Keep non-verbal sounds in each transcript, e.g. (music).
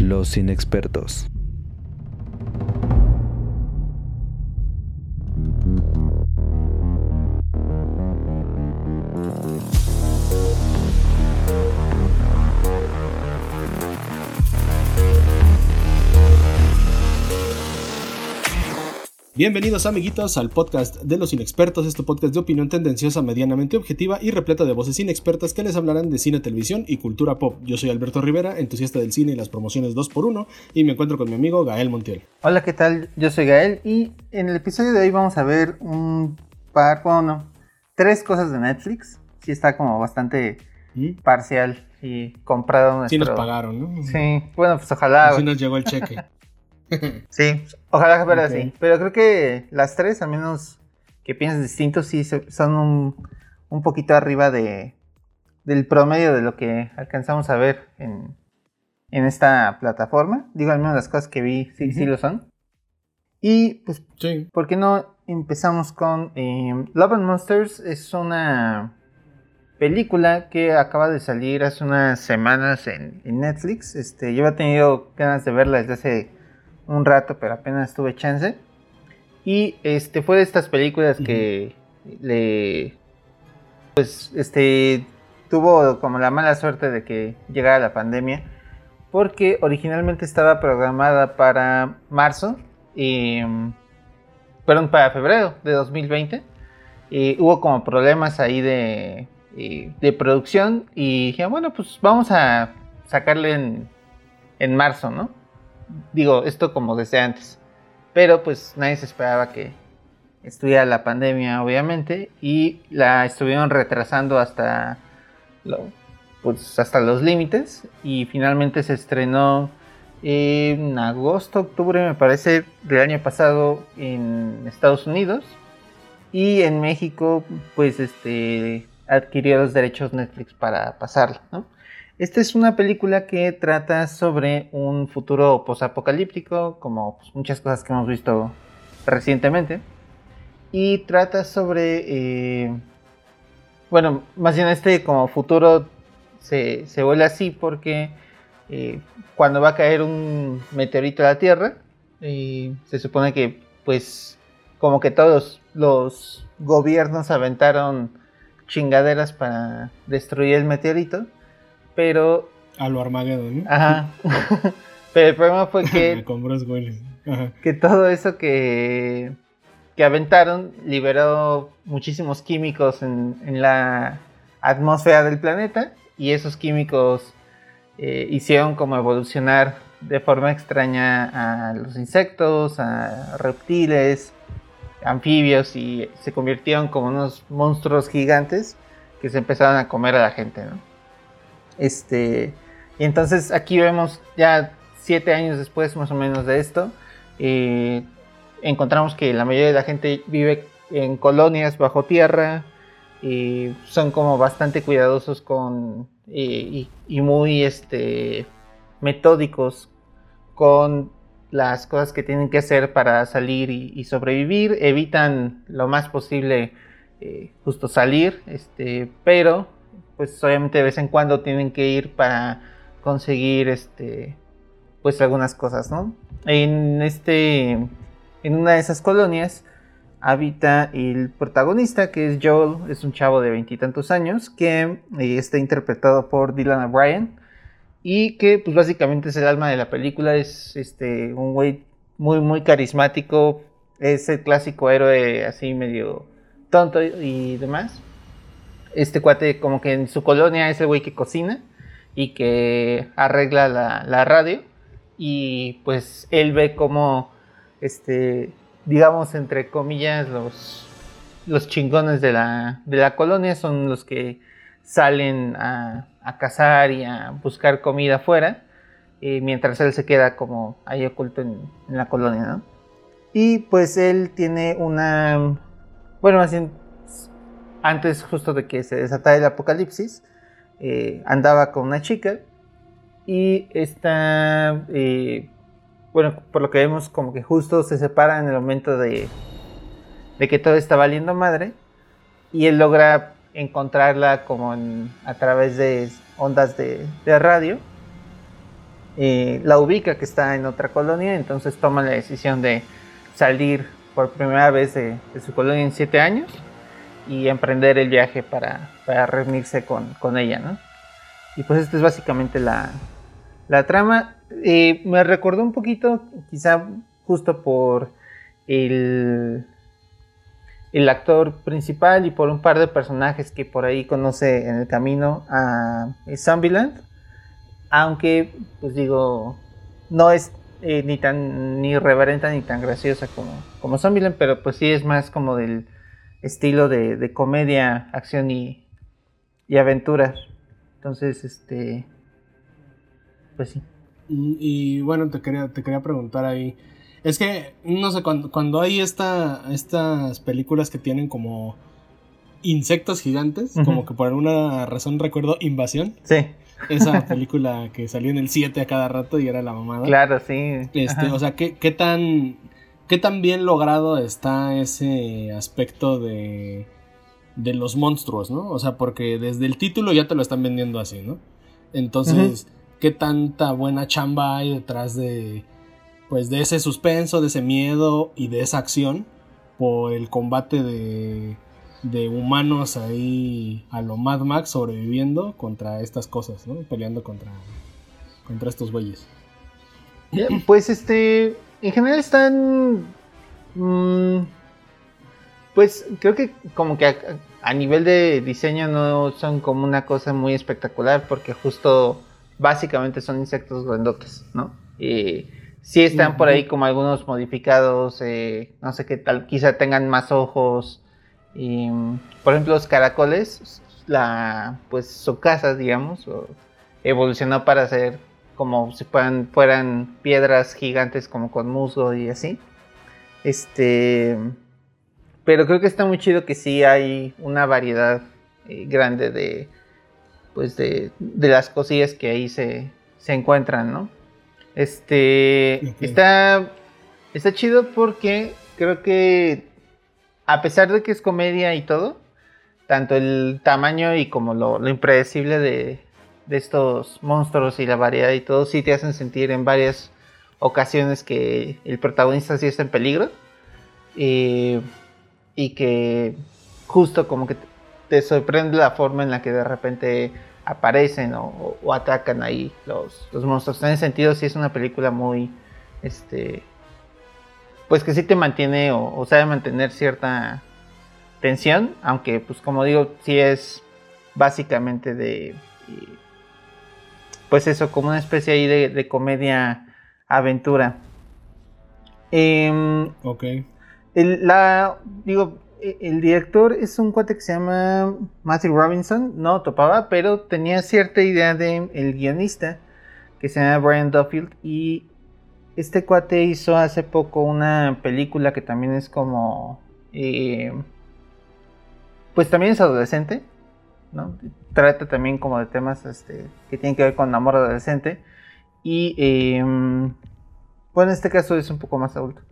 Los inexpertos. Bienvenidos amiguitos al podcast de los inexpertos, este podcast de opinión tendenciosa, medianamente objetiva y repleta de voces inexpertas que les hablarán de cine, televisión y cultura pop. Yo soy Alberto Rivera, entusiasta del cine y las promociones 2x1 y me encuentro con mi amigo Gael Montiel. Hola, ¿qué tal? Yo soy Gael y en el episodio de hoy vamos a ver un par, bueno, tres cosas de Netflix. Sí está como bastante ¿Mm? parcial y comprado nuestro... Sí nos pagaron, ¿no? Sí, bueno, pues ojalá. Así nos llegó el cheque. (laughs) (laughs) Sí, ojalá fuera Ok. así. Pero creo que las tres, al menos que pienses distintos, sí son un, un poquito arriba de, del promedio de lo que alcanzamos a ver en, en esta plataforma. Digo, al menos las cosas que vi sí, sí Ujú. lo son. Y pues, Sí. ¿por qué no empezamos con eh, Love and Monsters? Es una película que acaba de salir hace unas semanas en, en Netflix. Este, yo había tenido ganas de verla desde hace un rato, pero apenas tuve chance. Y este fue de estas películas que le pues este tuvo como la mala suerte de que llegara la pandemia porque originalmente estaba programada para marzo y perdón, para febrero de 2020. Y hubo como problemas ahí de, eh, de producción y dije, bueno, pues vamos a sacarle en, en marzo, ¿no? Digo, esto como desde antes. Pero pues nadie se esperaba que estuviera la pandemia, obviamente, y la estuvieron retrasando hasta, pues, hasta los límites y finalmente se estrenó en agosto, octubre, me parece, del año pasado en Estados Unidos. Y en México, pues, este, adquirió los derechos Netflix para pasarla, ¿no? Esta es una película que trata sobre un futuro posapocalíptico, como pues, muchas cosas que hemos visto recientemente. Y trata sobre, eh, bueno, más bien este como futuro se, se vuelve así porque eh, cuando va a caer un meteorito a la Tierra, eh, se supone que pues como que todos los gobiernos aventaron chingaderas para destruir el meteorito, pero A lo Armageddon, ¿no? Ajá. (laughs) Pero el problema fue que, (laughs) que todo eso que, que aventaron liberó muchísimos químicos en, en la atmósfera del planeta y esos químicos eh, hicieron como evolucionar de forma extraña a los insectos, a reptiles, anfibios y se convirtieron como unos monstruos gigantes que se empezaron a comer a la gente, ¿no? Este, y entonces aquí vemos ya siete años después más o menos de esto, eh, encontramos que la mayoría de la gente vive en colonias bajo tierra, y son como bastante cuidadosos con y, muy este, metódicos con las cosas que tienen que hacer para salir y, y sobrevivir, evitan lo más posible eh, justo salir, este, pero pues obviamente de vez en cuando tienen que ir para conseguir este pues algunas cosas, ¿no? En este en una de esas colonias habita el protagonista que es Joel, es un chavo de veintitantos años que eh, está interpretado por Dylan O'Brien y que pues básicamente es el alma de la película, es este un güey muy muy carismático, es el clásico héroe así medio tonto y demás este cuate como que en su colonia es el güey que cocina y que arregla la, radio y pues él ve como este digamos entre comillas los los chingones de la, de la colonia son los que salen a, a cazar y a buscar comida afuera eh, mientras él se queda como ahí oculto en, en la colonia ¿no? y pues él tiene una bueno más bien antes justo de que se desatara el apocalipsis, eh, andaba con una chica y esta, eh, bueno, por lo que vemos como que justo se separan en el momento de, de que todo está valiendo madre y él logra encontrarla como a través de ondas de, de radio. Eh, la ubica que está en otra colonia, entonces toma la decisión de salir por primera vez de, su colonia en siete años y emprender el viaje para, reunirse con, ella, ¿no? Y pues esta es básicamente la, trama. Eh, me recordó un poquito, quizá justo por el, el actor principal y por un par de personajes que por ahí conoce en el camino a Zombieland. Aunque, pues digo, no es eh, ni tan ni reverenta ni tan graciosa como, como Zombieland, pero pues sí es más como del estilo de, comedia, acción y, y aventuras. Entonces, este, pues sí. Y, bueno, te quería, te quería preguntar ahí. Es que, no sé, cuando, cuando hay esta, estas películas que tienen como insectos gigantes, como que por alguna razón recuerdo Invasión. Sí. Esa (laughs) película que salió en el 7 a cada rato y era la mamada. Claro, sí. Este, o sea, ¿qué, ¿qué, tan, ¿qué tan bien logrado está ese aspecto de, de los monstruos, ¿no? O sea, porque desde el título ya te lo están vendiendo así, ¿no? Entonces, ¿qué tanta buena chamba hay detrás de, pues, de ese suspenso, de ese miedo y de esa acción por el combate de de humanos ahí a lo Mad Max sobreviviendo contra estas cosas, ¿no? Peleando contra, contra estos bueyes. Pues este, en general están... Mm, pues creo que como que a, nivel de diseño no son como una cosa muy espectacular porque justo básicamente son insectos grandotes, ¿no? Y sí están por ahí como algunos modificados, eh, no sé qué tal, quizá tengan más ojos, y, por ejemplo, los caracoles, la, pues su casa, digamos, evolucionó para ser como si fueran, fueran piedras gigantes como con musgo y así. Este, pero creo que está muy chido que sí hay una variedad eh, grande de, pues de, de, las cosillas que ahí se, se encuentran, ¿no? Este, está, está chido porque creo que a pesar de que es comedia y todo, tanto el tamaño y como lo, impredecible de, estos monstruos y la variedad y todo, sí te hacen sentir en varias ocasiones que el protagonista sí está en peligro. y que justo como que te sorprende la forma en la que de repente aparecen o, atacan ahí los, los, monstruos. En ese sentido, sí es una película muy este, pues que sí te mantiene o, sabe mantener cierta tensión, aunque pues como digo, sí es básicamente de, pues eso, como una especie ahí de, comedia aventura. Em, ok. El, la, digo, e, el director es un cuate que se llama Matthew Robinson, no topaba, pero tenía cierta idea de el guionista que se llama Brian Duffield y este cuate hizo hace poco una película que también es como... Eh, pues también es adolescente, ¿no? Trata también como de temas este, que tienen que ver con amor adolescente. Y em, bueno, en este caso es un poco más adulto,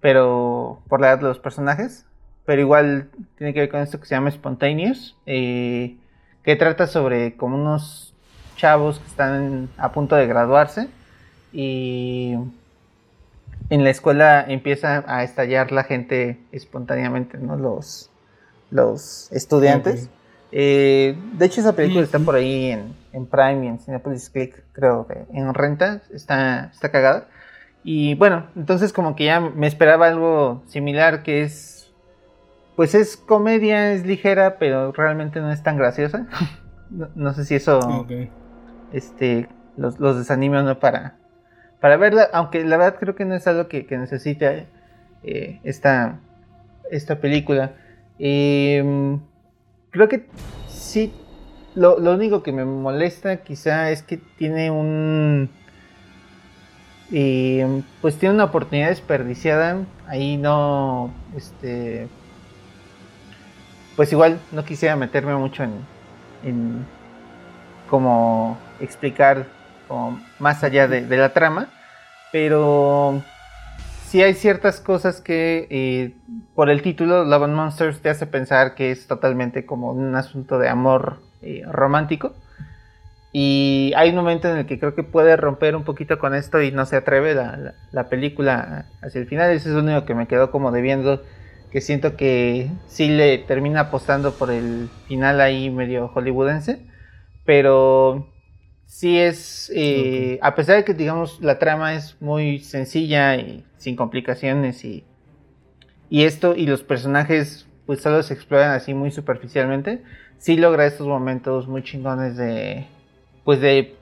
pero por la edad de los personajes. Pero igual tiene que ver con esto que se llama Spontaneous, eh, que trata sobre como unos chavos que están a punto de graduarse y en la escuela empieza a estallar la gente espontáneamente, ¿no? Los, los estudiantes. Eh, de hecho, esa película está por ahí en, en, Prime y en Cinepolis Click, creo, en renta. Está, está cagada. Y bueno, entonces como que ya me esperaba algo similar que es... Pues es comedia, es ligera, pero realmente no es tan graciosa. (laughs) no, sé si eso... Este, los, los desanime o no para, para verla, aunque la verdad creo que no es algo que, que necesite eh, esta, esta película. Em, creo que sí, lo, único que me molesta quizá es que tiene un... Pues tiene una oportunidad desperdiciada. Ahí no... Este... Pues igual no quisiera meterme mucho en... en como explicar más allá de, la trama, pero sí hay ciertas cosas que eh, por el título Love and Monsters te hace pensar que es totalmente como un asunto de amor eh, romántico. Y hay un momento en el que creo que puede romper un poquito con esto y no se atreve la, película hacia el final. Ese es lo único que me quedó como debiendo. Que siento que sí le termina apostando por el final ahí medio hollywoodense. Pero sí es. Eh, a pesar de que, digamos, la trama es muy sencilla y sin complicaciones y. Y esto y los personajes pues solo se exploran así muy superficialmente. Sí logra estos momentos muy chingones de pues de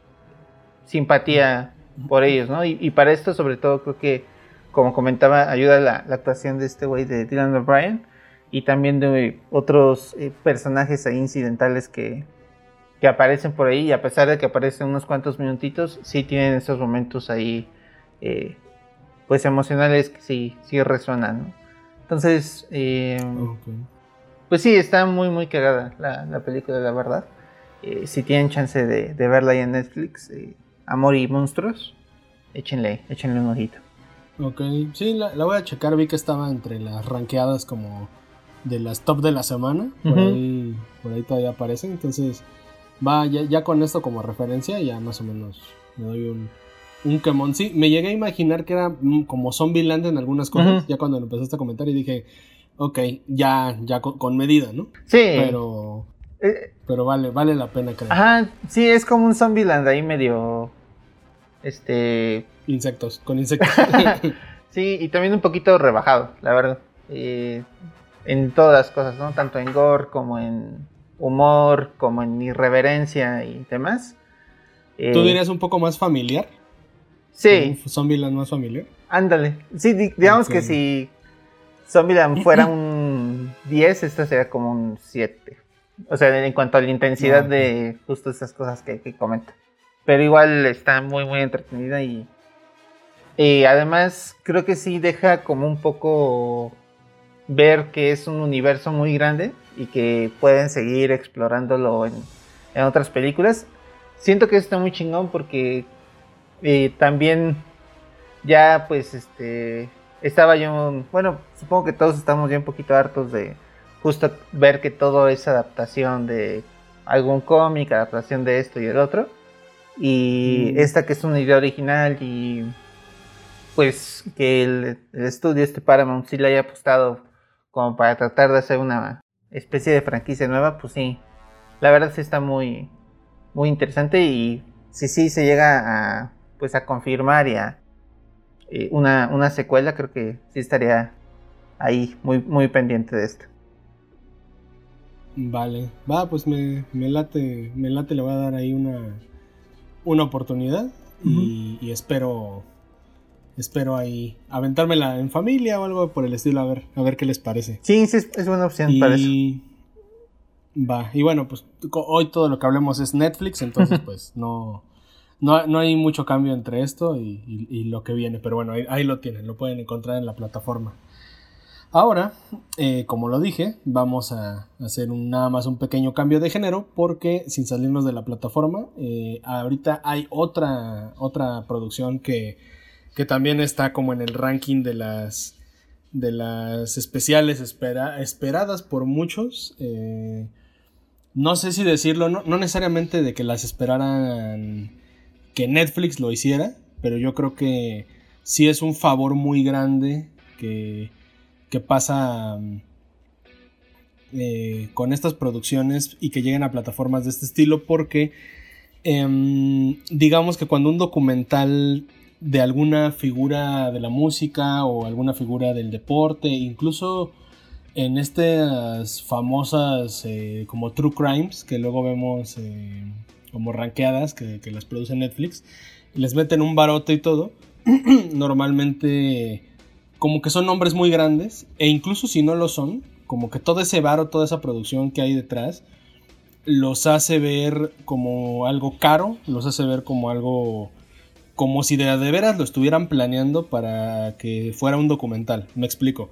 simpatía por ellos, ¿no? Y, para esto, sobre todo, creo que, como comentaba, ayuda la, actuación de este güey de Dylan O'Brien y también de otros eh, personajes ahí incidentales que, que aparecen por ahí y a pesar de que aparecen unos cuantos minutitos, sí tienen esos momentos ahí, eh, pues emocionales que sí, sí resuenan, ¿no? Entonces, eh, pues sí, está muy, muy cagada la, la película, la verdad. Eh, si tienen chance de, verla ahí en Netflix, eh, Amor y Monstruos, échenle, échenle un ojito. Ok, sí, la, voy a checar, vi que estaba entre las ranqueadas como de las top de la semana, por, ahí, por ahí todavía aparece, entonces va ya, con esto como referencia, ya más o menos me doy un, un quemón. Sí, me llegué a imaginar que era mm, como Zombieland en algunas cosas, ya cuando empezaste a comentar y dije, ok, ya, ya con, con medida, ¿no? Sí. Pero eh, pero vale, vale la pena creer. Ajá, sí, es como un Zombieland ahí medio. Este. Insectos, con insectos. (laughs) (laughs) sí, y también un poquito rebajado, la verdad. Eh, en todas las cosas, ¿no? Tanto en gore como en humor, como en irreverencia y demás. Eh, ¿Tú dirías un poco más familiar? Sí. ¿Un Zombieland más familiar? Ándale. Sí, digamos que si Zombieland (clears throat) fuera un 10, esta sería como un 7. O sea, en cuanto a la intensidad ah, de justo esas cosas que, que comenta. Pero igual está muy, muy entretenida y, y además creo que sí deja como un poco ver que es un universo muy grande y que pueden seguir explorándolo en, en otras películas. Siento que está muy chingón porque eh, también ya pues este estaba yo, bueno, supongo que todos estamos ya un poquito hartos de justo ver que todo es adaptación de algún cómic, adaptación de esto y el otro. Y mm. esta que es una idea original y pues que el, estudio este Paramount sí le haya apostado como para tratar de hacer una especie de franquicia nueva, pues sí, la verdad sí está muy, muy interesante y si sí se llega a, pues a confirmar ya eh, una, una secuela, creo que sí estaría ahí muy, muy pendiente de esto. Vale, va, pues me, late, me late, le voy a dar ahí una, una oportunidad y, espero, espero ahí aventármela en familia o algo por el estilo, a ver, a ver qué les parece. Sí, sí, es buena opción para eso. Va, y bueno, pues hoy todo lo que hablemos es Netflix, entonces (laughs) pues no, no, hay mucho cambio entre esto y, lo que viene, pero bueno, ahí, lo tienen, lo pueden encontrar en la plataforma. Ahora, eh, como lo dije, vamos a hacer un, nada más un pequeño cambio de género porque sin salirnos de la plataforma, eh, ahorita hay otra, otra producción que, que, también está como en el ranking de las, de las especiales esperadas por muchos. Eh, no sé si decirlo, no, no necesariamente de que las esperaran que Netflix lo hiciera, pero yo creo que sí es un favor muy grande que que pasa eh, con estas producciones y que lleguen a plataformas de este estilo porque em, digamos que cuando un documental de alguna figura de la música o alguna figura del deporte, incluso en estas famosas eh, como True Crimes que luego vemos eh, como ranqueadas que, que las produce Netflix, les meten un barote y todo, (clears throat) normalmente como que son nombres muy grandes, e incluso si no lo son, como que todo ese varo, toda esa producción que hay detrás, los hace ver como algo caro, los hace ver como algo como si de, de veras lo estuvieran planeando para que fuera un documental. Me explico.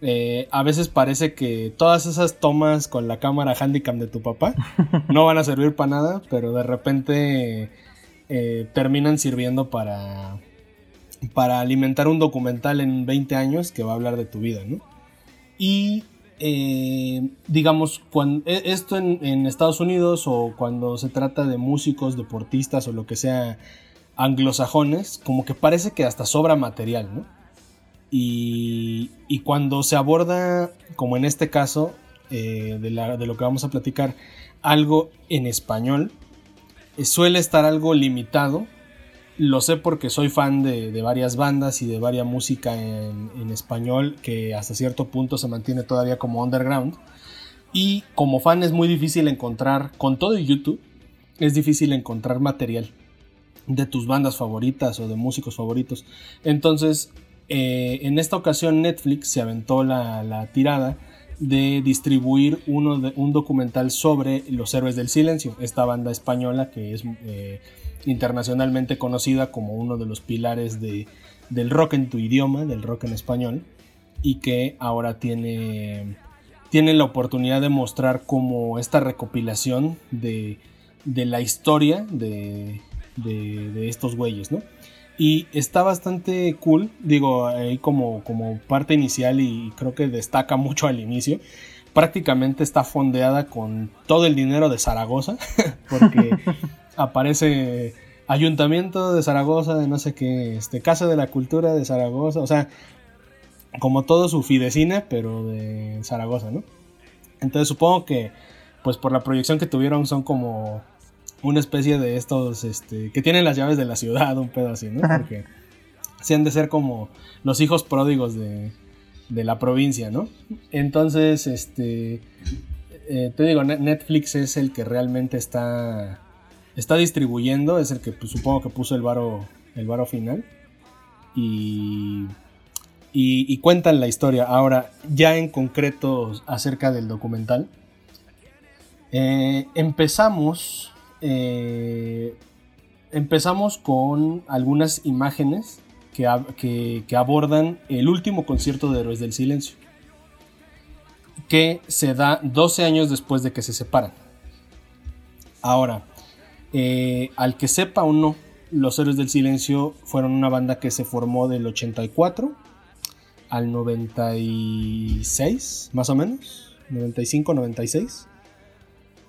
Eh, a veces parece que todas esas tomas con la cámara handicam de tu papá (laughs) no van a servir para nada, pero de repente eh, terminan sirviendo para, para alimentar un documental en 20 años que va a hablar de tu vida, ¿no? Y eh, digamos, cuando, e, esto en, Estados Unidos o cuando se trata de músicos, deportistas o lo que sea anglosajones, como que parece que hasta sobra material, ¿no? Y, cuando se aborda, como en este caso, eh, de, lo que vamos a platicar, algo en español, eh, suele estar algo limitado lo sé porque soy fan de, varias bandas y de varias música en, español que hasta cierto punto se mantiene todavía como underground. Y como fan es muy difícil encontrar, con todo YouTube, es difícil encontrar material de tus bandas favoritas o de músicos favoritos. Entonces, eh, en esta ocasión Netflix se aventó la, tirada de distribuir uno de, un documental sobre los héroes del silencio, esta banda española que es... Eh, internacionalmente conocida como uno de los pilares de, del rock en tu idioma, del rock en español, y que ahora tiene, tiene la oportunidad de mostrar como esta recopilación de, de la historia de, de, estos güeyes, ¿no? Y está bastante cool, digo, ahí como, como parte inicial y creo que destaca mucho al inicio. Prácticamente está fondeada con todo el dinero de Zaragoza, (laughs) porque (laughs) aparece Ayuntamiento de Zaragoza, de no sé qué, este, Casa de la Cultura de Zaragoza, o sea, como todo su fidecina, pero de Zaragoza, ¿no? Entonces supongo que, pues por la proyección que tuvieron, son como una especie de estos, este, que tienen las llaves de la ciudad, un pedo así, ¿no? Porque se han de ser como los hijos pródigos de, de la provincia, ¿no? Entonces, este, eh, te digo, Netflix es el que realmente está está distribuyendo, es el que pues, supongo que puso el varo, el varo final. Y, y, cuentan la historia. Ahora, ya en concreto acerca del documental, eh, empezamos, eh, empezamos con algunas imágenes que, abordan el último concierto de Héroes del Silencio, que se da 12 años después de que se separan. Ahora, eh, al que sepa o no, los Héroes del Silencio fueron una banda que se formó del 84 al 96, más o menos, 95, 96.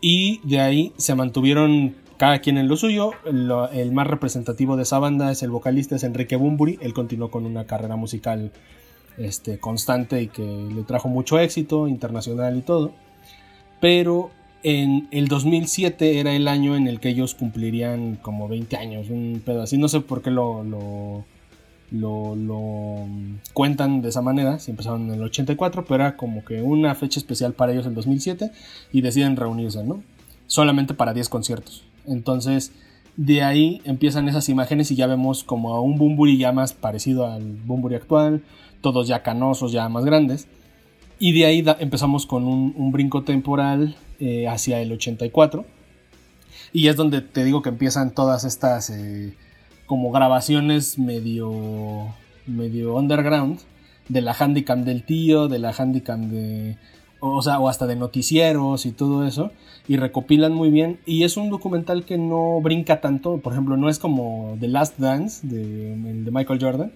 Y de ahí se mantuvieron cada quien en lo suyo. el más representativo de esa banda es el vocalista, es Enrique Bumburi. Él continuó con una carrera musical este, constante y que le trajo mucho éxito internacional y todo. Pero en el 2007 era el año en el que ellos cumplirían como 20 años, un pedo así. No sé por qué lo, lo, lo, cuentan de esa manera. Si empezaron en el 84, pero era como que una fecha especial para ellos el 2007 y deciden reunirse, ¿no? Solamente para 10 conciertos. Entonces, de ahí empiezan esas imágenes y ya vemos como a un Bumburi ya más parecido al Bumburi actual, todos ya canosos, ya más grandes. Y de ahí empezamos con un, un brinco temporal eh, hacia el 84. Y es donde te digo que empiezan todas estas eh, como grabaciones medio, medio underground de la handicam del tío, de la handicam de... O sea, o hasta de noticieros y todo eso. Y recopilan muy bien. Y es un documental que no brinca tanto. Por ejemplo, no es como The Last Dance de, de Michael Jordan.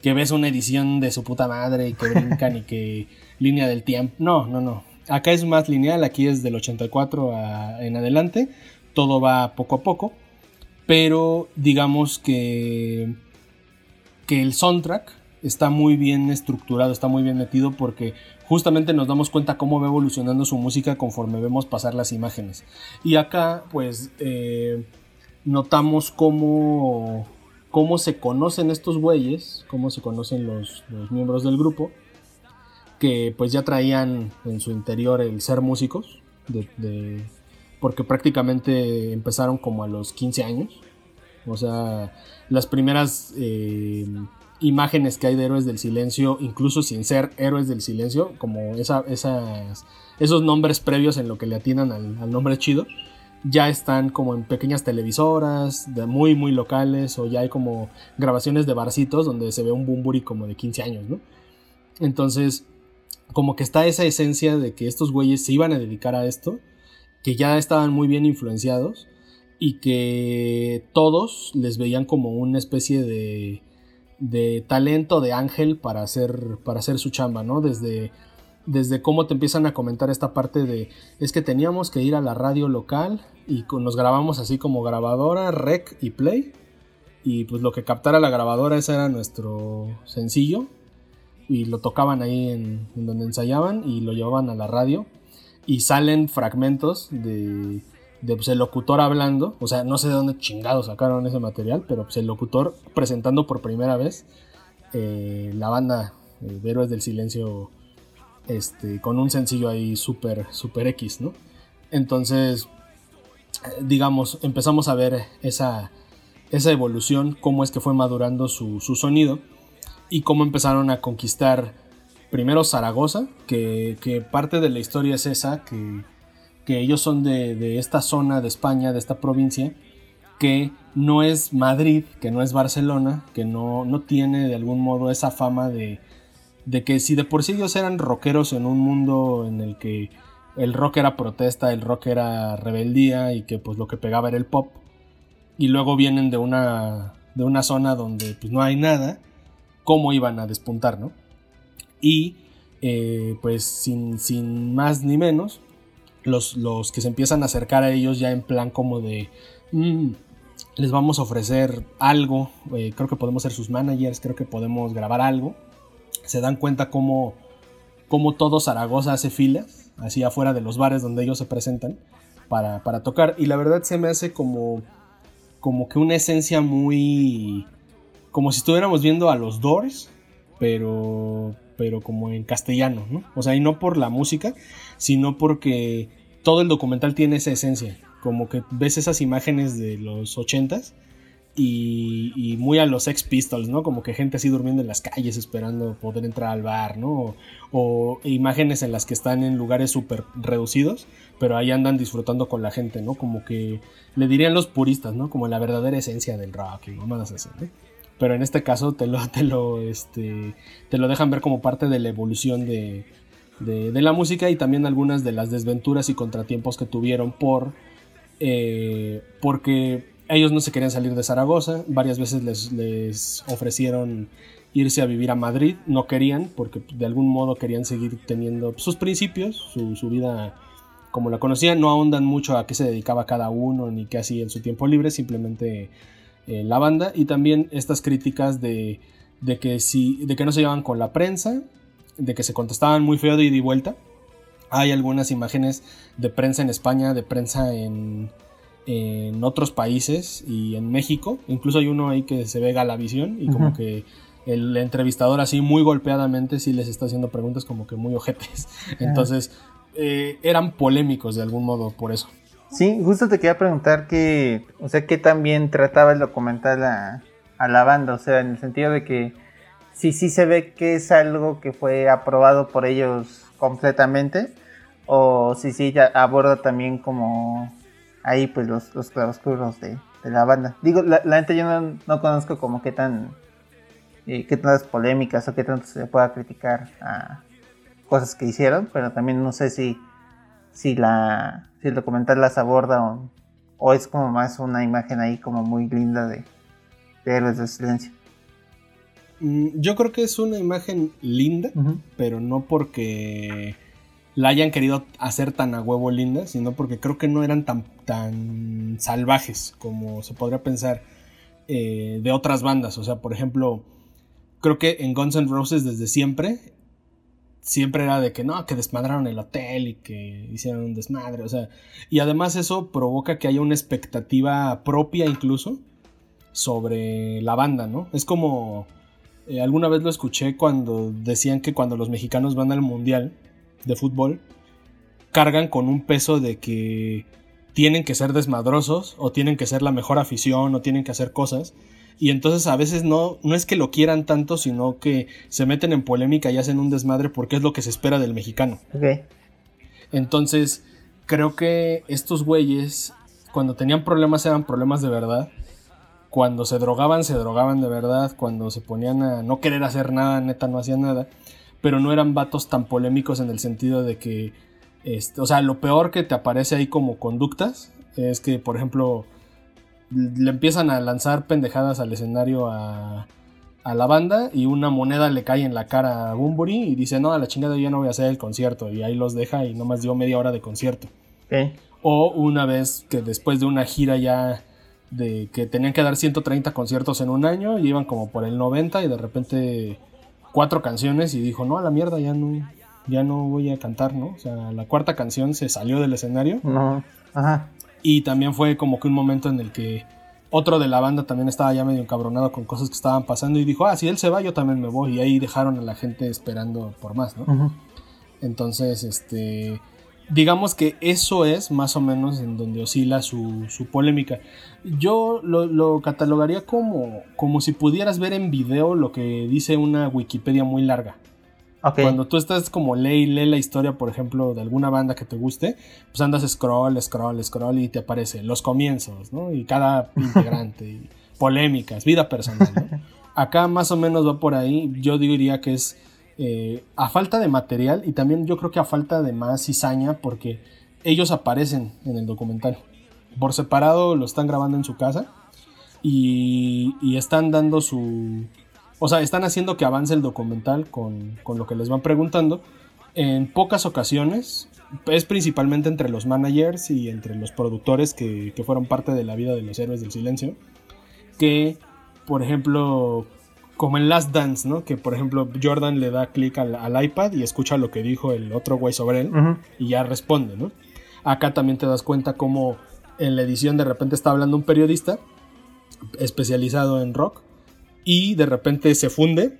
Que ves una edición de su puta madre y que brincan y que (laughs) línea del tiempo. No, no, no. Acá es más lineal, aquí es del 84 en adelante, todo va poco a poco, pero digamos que, que el soundtrack está muy bien estructurado, está muy bien metido porque justamente nos damos cuenta cómo va evolucionando su música conforme vemos pasar las imágenes. Y acá pues eh, notamos cómo, cómo se conocen estos güeyes, cómo se conocen los, los miembros del grupo que pues ya traían en su interior el ser músicos, porque prácticamente empezaron como a los 15 años. O sea, las primeras eh, imágenes que hay de Héroes del Silencio, incluso sin ser Héroes del Silencio, como esa, esas, esos nombres previos en lo que le atinan al, nombre chido, ya están como en pequeñas televisoras, de muy, muy locales, o ya hay como grabaciones de barcitos donde se ve un Bumburi como de 15 años, ¿no? Entonces, como que está esa esencia de que estos güeyes se iban a dedicar a esto, que ya estaban muy bien influenciados y que todos les veían como una especie de, de talento de ángel para hacer, para hacer su chamba, ¿no? Desde, desde cómo te empiezan a comentar esta parte de es que teníamos que ir a la radio local y nos grabamos así como grabadora, rec y play. Y pues lo que captara la grabadora, ese era nuestro sencillo. Y lo tocaban ahí en, donde ensayaban y lo llevaban a la radio. Y salen fragmentos de, de pues, el locutor hablando. O sea, no sé de dónde chingados sacaron ese material, pero pues, el locutor presentando por primera vez eh, la banda eh, Héroes del Silencio este, con un sencillo ahí súper, super X, ¿no? Entonces, digamos, empezamos a ver esa, esa evolución, cómo es que fue madurando su, sonido y cómo empezaron a conquistar primero Zaragoza, que, parte de la historia es esa, que, ellos son de, esta zona de España, de esta provincia, que no es Madrid, que no es Barcelona, que no, no tiene de algún modo esa fama de, de que si de por sí ellos eran rockeros en un mundo en el que el rock era protesta, el rock era rebeldía y que pues lo que pegaba era el pop, y luego vienen de una, de una zona donde pues no hay nada, ¿cómo iban a despuntar, no? Y eh, pues sin, sin, más ni menos, los, los, que se empiezan a acercar a ellos ya en plan como de... Mm, les vamos a ofrecer algo, eh, creo que podemos ser sus managers, creo que podemos grabar algo se dan cuenta cómo, cómo todo Zaragoza hace filas, así afuera de los bares donde ellos se presentan, para, tocar. Y la verdad se me hace como, como que una esencia muy... como si estuviéramos viendo a los Doors, pero, pero como en castellano, ¿no? O sea, y no por la música, sino porque todo el documental tiene esa esencia. Como que ves esas imágenes de los ochentas y, muy a los Ex Pistols, ¿no? Como que gente así durmiendo en las calles esperando poder entrar al bar, ¿no? O, imágenes en las que están en lugares súper reducidos, pero ahí andan disfrutando con la gente, ¿no? Como que le dirían los puristas, ¿no? Como la verdadera esencia del rock y mamadas así, ¿no? Pero en este caso te lo, te lo, este, te lo dejan ver como parte de la evolución de, de, la música y también algunas de las desventuras y contratiempos que tuvieron por... Eh, porque ellos no se querían salir de Zaragoza, varias veces les, ofrecieron irse a vivir a Madrid, no querían porque de algún modo querían seguir teniendo sus principios, su, vida como la conocían, no ahondan mucho a qué se dedicaba cada uno ni qué hacía en su tiempo libre, simplemente eh, la banda y también estas críticas de, que si, de que no se llevaban con la prensa, de que se contestaban muy feo de ida y vuelta. Hay algunas imágenes de prensa en España, de prensa en, en otros países y en México. Incluso hay uno ahí que se ve Galavisión y como que el entrevistador así muy golpeadamente sí les está haciendo preguntas como que muy ojetes. Entonces eh, eran polémicos de algún modo por eso. Sí, justo te quería preguntar que, o sea, qué también trataba el documental a, la banda, o sea, en el sentido de que sí, sí se ve que es algo que fue aprobado por ellos completamente, o si sí, sí aborda también como ahí pues los, los claroscuros de, de la banda. Digo, la, la yo no, conozco como qué tan eh, qué tantas polémicas o qué tanto se pueda criticar a cosas que hicieron, pero también no sé si si la si el documental las aborda o, o es como más una imagen ahí como muy linda de, de héroes de silencio. Mm, yo creo que es una imagen linda, pero no porque la hayan querido hacer tan a huevo linda, sino porque creo que no eran tan, tan salvajes como se podría pensar eh, de otras bandas. O sea, por ejemplo, creo que en Guns N' Roses desde siempre, siempre era de que no, que desmadraron el hotel y que hicieron un desmadre. O sea, y además eso provoca que haya una expectativa propia incluso sobre la banda, ¿no? Es como... Eh, alguna vez lo escuché cuando decían que cuando los mexicanos van al mundial, de fútbol cargan con un peso de que tienen que ser desmadrosos o tienen que ser la mejor afición o tienen que hacer cosas. Y entonces a veces no, no es que lo quieran tanto, sino que se meten en polémica y hacen un desmadre porque es lo que se espera del mexicano. Entonces, creo que estos güeyes, cuando tenían problemas, eran problemas de verdad. Cuando se drogaban, se drogaban de verdad. Cuando se ponían a no querer hacer nada, neta, no hacían nada pero no eran vatos tan polémicos en el sentido de que, este, o sea, lo peor que te aparece ahí como conductas es que, por ejemplo, le empiezan a lanzar pendejadas al escenario a, a la banda y una moneda le cae en la cara a Bumburi y dice, no, a la chingada yo no voy a hacer el concierto y ahí los deja y nomás dio media hora de concierto. O una vez que después de una gira ya de que tenían que dar 130 conciertos en un año y iban como por el 90 y de repente cuatro canciones y dijo, no, a la mierda, ya no, ya no voy a cantar, ¿no? O sea, la cuarta canción se salió del escenario. No, ajá. Y también fue como que un momento en el que otro de la banda también estaba ya medio encabronado con cosas que estaban pasando y dijo, ah, si él se va, yo también me voy. Y ahí dejaron a la gente esperando por más, ¿no? Entonces, este, digamos que eso es más o menos en donde oscila su, polémica. Yo lo, catalogaría como, como si pudieras ver en video lo que dice una Wikipedia muy larga. Cuando tú estás como lee y lee la historia, por ejemplo, de alguna banda que te guste, pues andas scroll, scroll, scroll y te aparece los comienzos, ¿no? Y cada (laughs) integrante, polémicas, vida personal, (laughs) Acá más o menos va por ahí, yo diría que es eh, a falta de material y también yo creo que a falta de más cizaña porque ellos aparecen en el documental. Por separado lo están grabando en su casa y, están dando su... O sea, están haciendo que avance el documental con, lo que les van preguntando. En pocas ocasiones, es principalmente entre los managers y entre los productores que, que fueron parte de la vida de los héroes del silencio, que, por ejemplo, como en Last Dance, ¿no? Que por ejemplo Jordan le da clic al, iPad y escucha lo que dijo el otro güey sobre él y ya responde, ¿no? Acá también te das cuenta cómo en la edición de repente está hablando un periodista especializado en rock y de repente se funde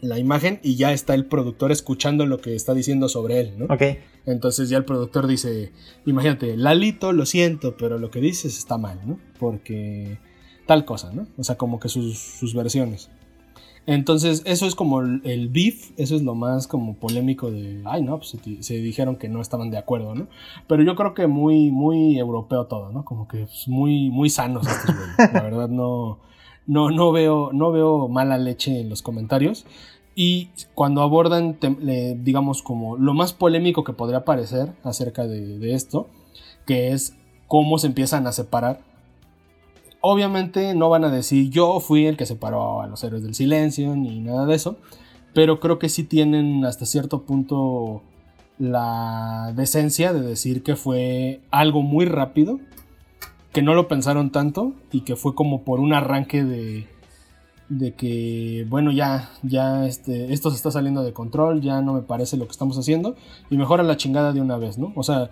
la imagen y ya está el productor escuchando lo que está diciendo sobre él, ¿no? Ok. Entonces ya el productor dice, imagínate, Lalito, lo siento, pero lo que dices está mal, ¿no? Porque tal cosa, ¿no? O sea, como que sus, sus versiones. Entonces, eso es como el, beef, eso es lo más como polémico de, ay, no, pues se, dijeron que no estaban de acuerdo, ¿no? Pero yo creo que muy, muy europeo todo, ¿no? Como que muy, muy sanos estos güeyes. La verdad, no, no, no veo, no veo mala leche en los comentarios. Y cuando abordan, digamos, como lo más polémico que podría parecer acerca de esto, que es cómo se empiezan a separar Obviamente no van a decir yo fui el que separó a los héroes del silencio ni nada de eso, pero creo que sí tienen hasta cierto punto la decencia de decir que fue algo muy rápido, que no lo pensaron tanto y que fue como por un arranque de, de que, bueno, ya, ya este, esto se está saliendo de control, ya no me parece lo que estamos haciendo y mejora la chingada de una vez, ¿no? O sea,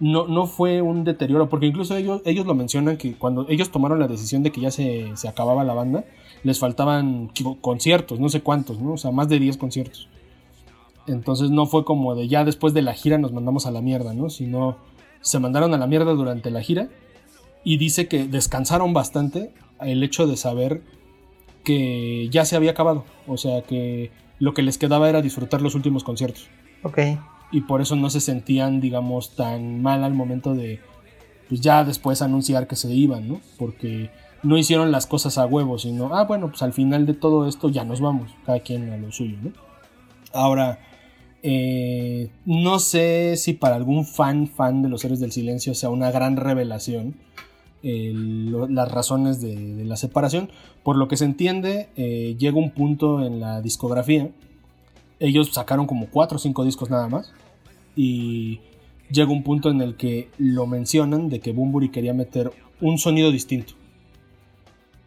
no, no fue un deterioro, porque incluso ellos, ellos lo mencionan que cuando ellos tomaron la decisión de que ya se, acababa la banda, les faltaban conciertos, no sé cuántos, ¿no? O sea, más de 10 conciertos. Entonces no fue como de ya después de la gira nos mandamos a la mierda, ¿no? Sino se mandaron a la mierda durante la gira y dice que descansaron bastante el hecho de saber que ya se había acabado. O sea, que lo que les quedaba era disfrutar los últimos conciertos. Ok y por eso no se sentían, digamos, tan mal al momento de, pues ya después anunciar que se iban, ¿no? Porque no hicieron las cosas a huevo, sino, ah, bueno, pues al final de todo esto ya nos vamos, cada quien a lo suyo, ¿no? Ahora, eh, no sé si para algún fan, fan de los Héroes del Silencio sea una gran revelación las razones de, la separación. Por lo que se entiende, eh, llega un punto en la discografía ellos sacaron como 4 o 5 discos nada más. Y llega un punto en el que lo mencionan de que Bumburi quería meter un sonido distinto.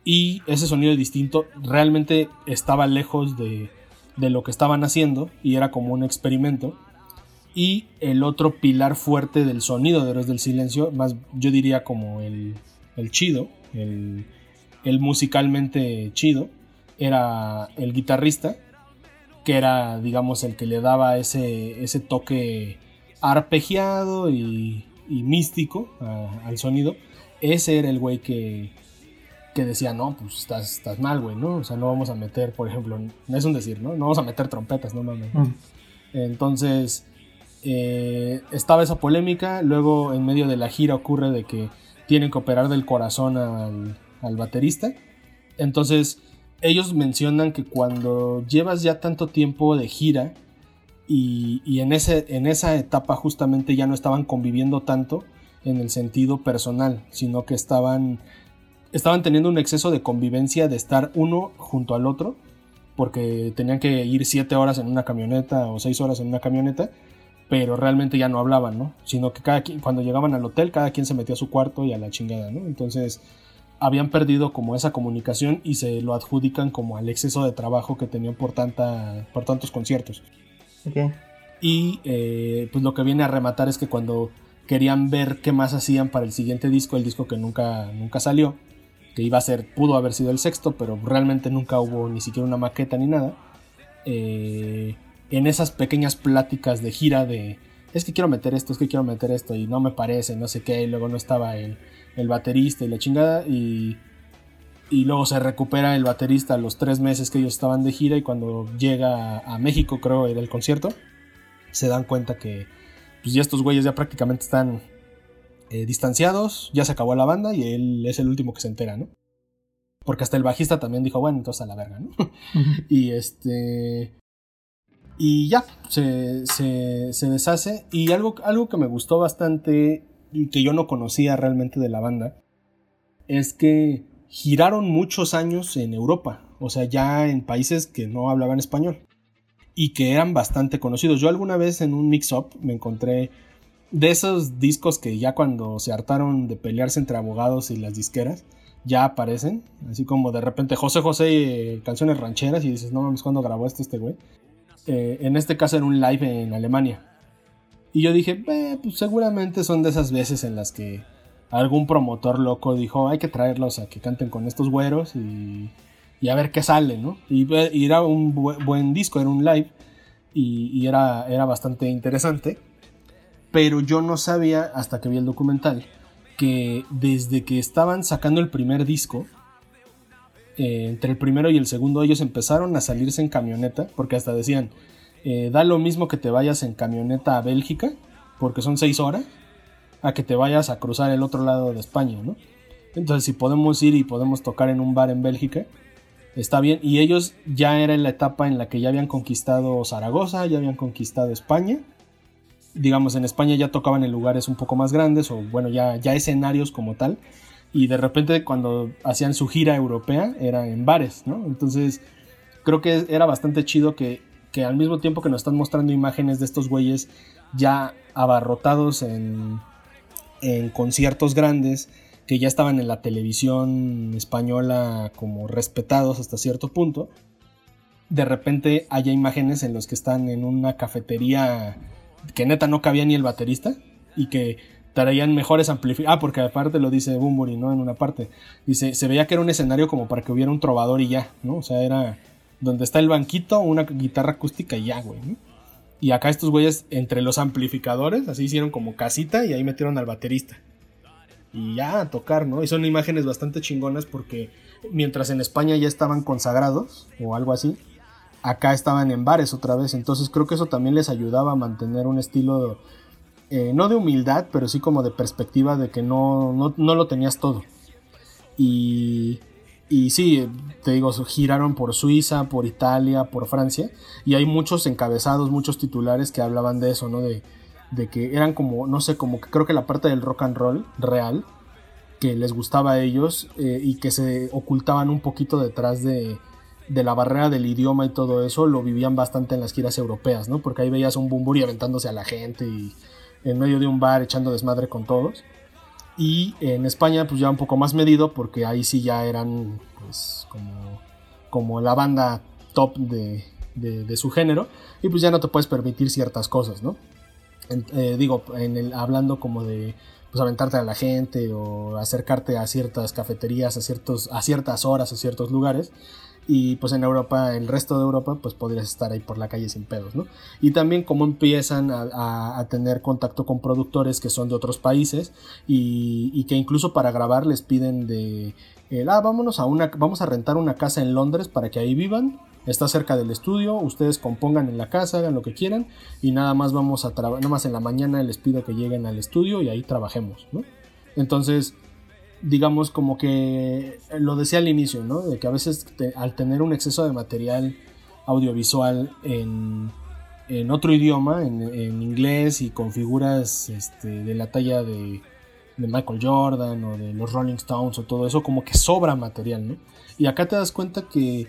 Y ese sonido distinto realmente estaba lejos de, de lo que estaban haciendo y era como un experimento. Y el otro pilar fuerte del sonido de Héroes del Silencio, más yo diría como el, el chido, el, el musicalmente chido, era el guitarrista que era, digamos, el que le daba ese, ese toque arpegiado y, místico al sonido, ese era el güey que, que decía, no, pues estás, estás mal, güey, ¿no? O sea, no vamos a meter, por ejemplo, no es un decir, ¿no? No vamos a meter trompetas, no mames. Mm. Entonces, eh, estaba esa polémica, luego en medio de la gira ocurre de que tienen que operar del corazón al, al baterista. Entonces, ellos mencionan que cuando llevas ya tanto tiempo de gira y, en, ese, en esa etapa justamente ya no estaban conviviendo tanto en el sentido personal, sino que estaban, estaban teniendo un exceso de convivencia de estar uno junto al otro porque tenían que ir siete horas en una camioneta o seis horas en una camioneta, pero realmente ya no hablaban, ¿no? Sino que cada quien, cuando llegaban al hotel, cada quien se metía a su cuarto y a la chingada, ¿no? Entonces habían perdido como esa comunicación y se lo adjudican como al exceso de trabajo que tenían por, tanta, por tantos conciertos. Y eh, pues lo que viene a rematar es que cuando querían ver qué más hacían para el siguiente disco, el disco que nunca, nunca salió, que iba a ser, pudo haber sido el sexto, pero realmente nunca hubo ni siquiera una maqueta ni nada. Eh, en esas pequeñas pláticas de gira de es que quiero meter esto, es que quiero meter esto y no me parece, no sé qué, y luego no estaba el, el baterista y la chingada y, y luego se recupera el baterista los tres meses que ellos estaban de gira y cuando llega a, México creo era el concierto se dan cuenta que pues ya estos güeyes ya prácticamente están eh, distanciados, ya se acabó la banda y él es el último que se entera, ¿no? Porque hasta el bajista también dijo, bueno, entonces a la verga, ¿no? (laughs) y este... Y ya, se, se, deshace. Y algo, algo que me gustó bastante y que yo no conocía realmente de la banda es que giraron muchos años en Europa, o sea, ya en países que no hablaban español y que eran bastante conocidos. Yo alguna vez en un mix-up me encontré de esos discos que ya cuando se hartaron de pelearse entre abogados y las disqueras, ya aparecen, así como de repente José José eh, canciones rancheras y dices, no mames, ¿cuándo grabó esto este güey? Eh, en este caso era un live en Alemania. Y yo dije, pues seguramente son de esas veces en las que algún promotor loco dijo, hay que traerlos a que canten con estos güeros y, a ver qué sale, ¿no? Y, era un buen disco, era un live y, y era, era bastante interesante pero yo no sabía hasta que vi el documental que desde que estaban sacando el primer disco, eh, entre el primero y el segundo ellos empezaron a salirse en camioneta, porque hasta decían, eh, da lo mismo que te vayas en camioneta a Bélgica, porque son seis horas, a que te vayas a cruzar el otro lado de España, ¿no? Entonces si podemos ir y podemos tocar en un bar en Bélgica, está bien. Y ellos ya era en la etapa en la que ya habían conquistado Zaragoza, ya habían conquistado España digamos, en España ya tocaban en lugares un poco más grandes o bueno, ya, ya escenarios como tal. Y de repente cuando hacían su gira europea era en bares, ¿no? Entonces creo que era bastante chido que, que al mismo tiempo que nos están mostrando imágenes de estos güeyes ya abarrotados en, en conciertos grandes, que ya estaban en la televisión española como respetados hasta cierto punto, de repente haya imágenes en los que están en una cafetería que neta no cabía ni el baterista y que traían mejores amplificadores. Ah, porque aparte lo dice Bumburi, ¿no? En una parte. Dice, se veía que era un escenario como para que hubiera un trovador y ya, ¿no? O sea, era donde está el banquito, una guitarra acústica y ya, güey, ¿no? Y acá estos güeyes, entre los amplificadores, así hicieron como casita y ahí metieron al baterista. Y ya a tocar, ¿no? Y son imágenes bastante chingonas porque mientras en España ya estaban consagrados o algo así, acá estaban en bares otra vez. Entonces creo que eso también les ayudaba a mantener un estilo, eh, no de humildad, pero sí como de perspectiva de que no, no, lo tenías todo. Y, y sí, te digo, giraron por Suiza, por Italia, por Francia. Y hay muchos encabezados, muchos titulares que hablaban de eso, ¿no? De, de que eran como, no sé, como que creo que la parte del rock and roll real que les gustaba a ellos eh, y que se ocultaban un poquito detrás de, de la barrera del idioma y todo eso lo vivían bastante en las giras europeas, ¿no? Porque ahí veías un Bumburi aventándose a la gente y en medio de un bar echando desmadre con todos. Y en España pues ya un poco más medido porque ahí sí ya eran pues como, como la banda top de, de, su género y pues ya no te puedes permitir ciertas cosas, ¿no? Eh, digo, en el, hablando como de pues aventarte a la gente o acercarte a ciertas cafeterías a, ciertos, a ciertas horas, a ciertos lugares, y pues en Europa, el resto de Europa, pues podrías estar ahí por la calle sin pedos, ¿no? Y también cómo empiezan a, tener contacto con productores que son de otros países y, que incluso para grabar les piden de, ah, vámonos a una, vamos a rentar una casa en Londres para que ahí vivan, está cerca del estudio, ustedes compongan en la casa, hagan lo que quieran y nada más vamos a trabajar, nada más en la mañana les pido que lleguen al estudio y ahí trabajemos, ¿no? Entonces, digamos como que lo decía al inicio, ¿no? De que a veces al tener un exceso de material audiovisual en, en otro idioma, en, inglés y con figuras este, de la talla de, de, Michael Jordan o de los Rolling Stones o todo eso, como que sobra material, ¿no? Y acá te das cuenta que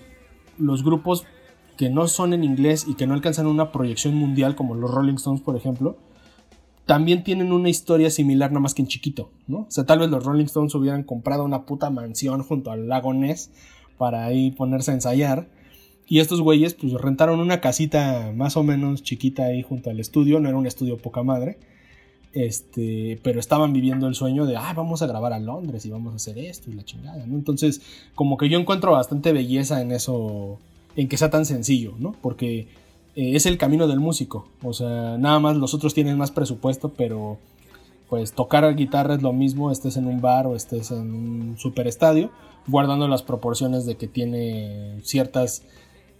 los grupos que no son en inglés y que no alcanzan una proyección mundial como los Rolling Stones, por ejemplo, también tienen una historia similar, nada más que en chiquito, ¿no? O sea, tal vez los Rolling Stones hubieran comprado una puta mansión junto al lago Ness para ahí ponerse a ensayar. Y estos güeyes, pues rentaron una casita más o menos chiquita ahí junto al estudio, no era un estudio poca madre. Este, pero estaban viviendo el sueño de, ah, vamos a grabar a Londres y vamos a hacer esto y la chingada, ¿no? Entonces, como que yo encuentro bastante belleza en eso, en que sea tan sencillo, ¿no? Porque eh, es el camino del músico, o sea, nada más los otros tienen más presupuesto, pero pues tocar guitarra es lo mismo, estés en un bar o estés en un super estadio, guardando las proporciones de que tiene ciertas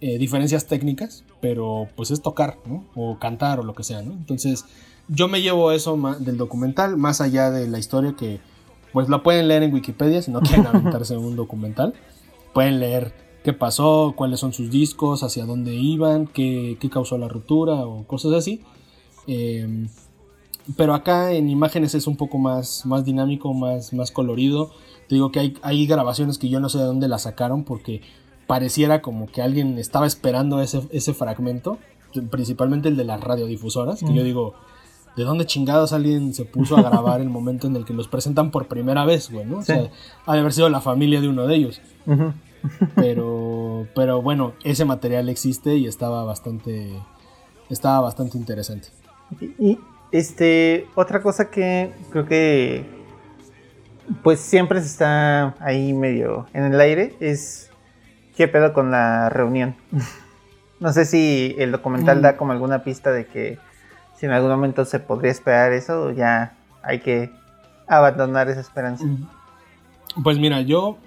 eh, diferencias técnicas, pero pues es tocar, ¿no? O cantar o lo que sea, ¿no? Entonces, yo me llevo eso del documental, más allá de la historia que pues la pueden leer en Wikipedia si no quieren (laughs) aventarse un documental. Pueden leer qué pasó, cuáles son sus discos, hacia dónde iban, qué, causó la ruptura o cosas así. Em, pero acá en imágenes es un poco más, más dinámico, más, más colorido. Te digo que hay, hay grabaciones que yo no sé de dónde las sacaron porque pareciera como que alguien estaba esperando ese, ese fragmento, principalmente el de las radiodifusoras, que yo digo, ¿de dónde chingados alguien se puso a grabar el momento en el que los presentan por primera vez, güey, ¿no? O sea, ha de haber sido la familia de uno de ellos. Pero, pero bueno, ese material existe y estaba bastante, estaba bastante interesante. Y este, otra cosa que creo que pues siempre se está ahí medio en el aire es qué pedo con la reunión. (laughs) no sé si el documental mm. da como alguna pista de que si en algún momento se podría esperar eso, ya hay que abandonar esa esperanza. Pues mira, yo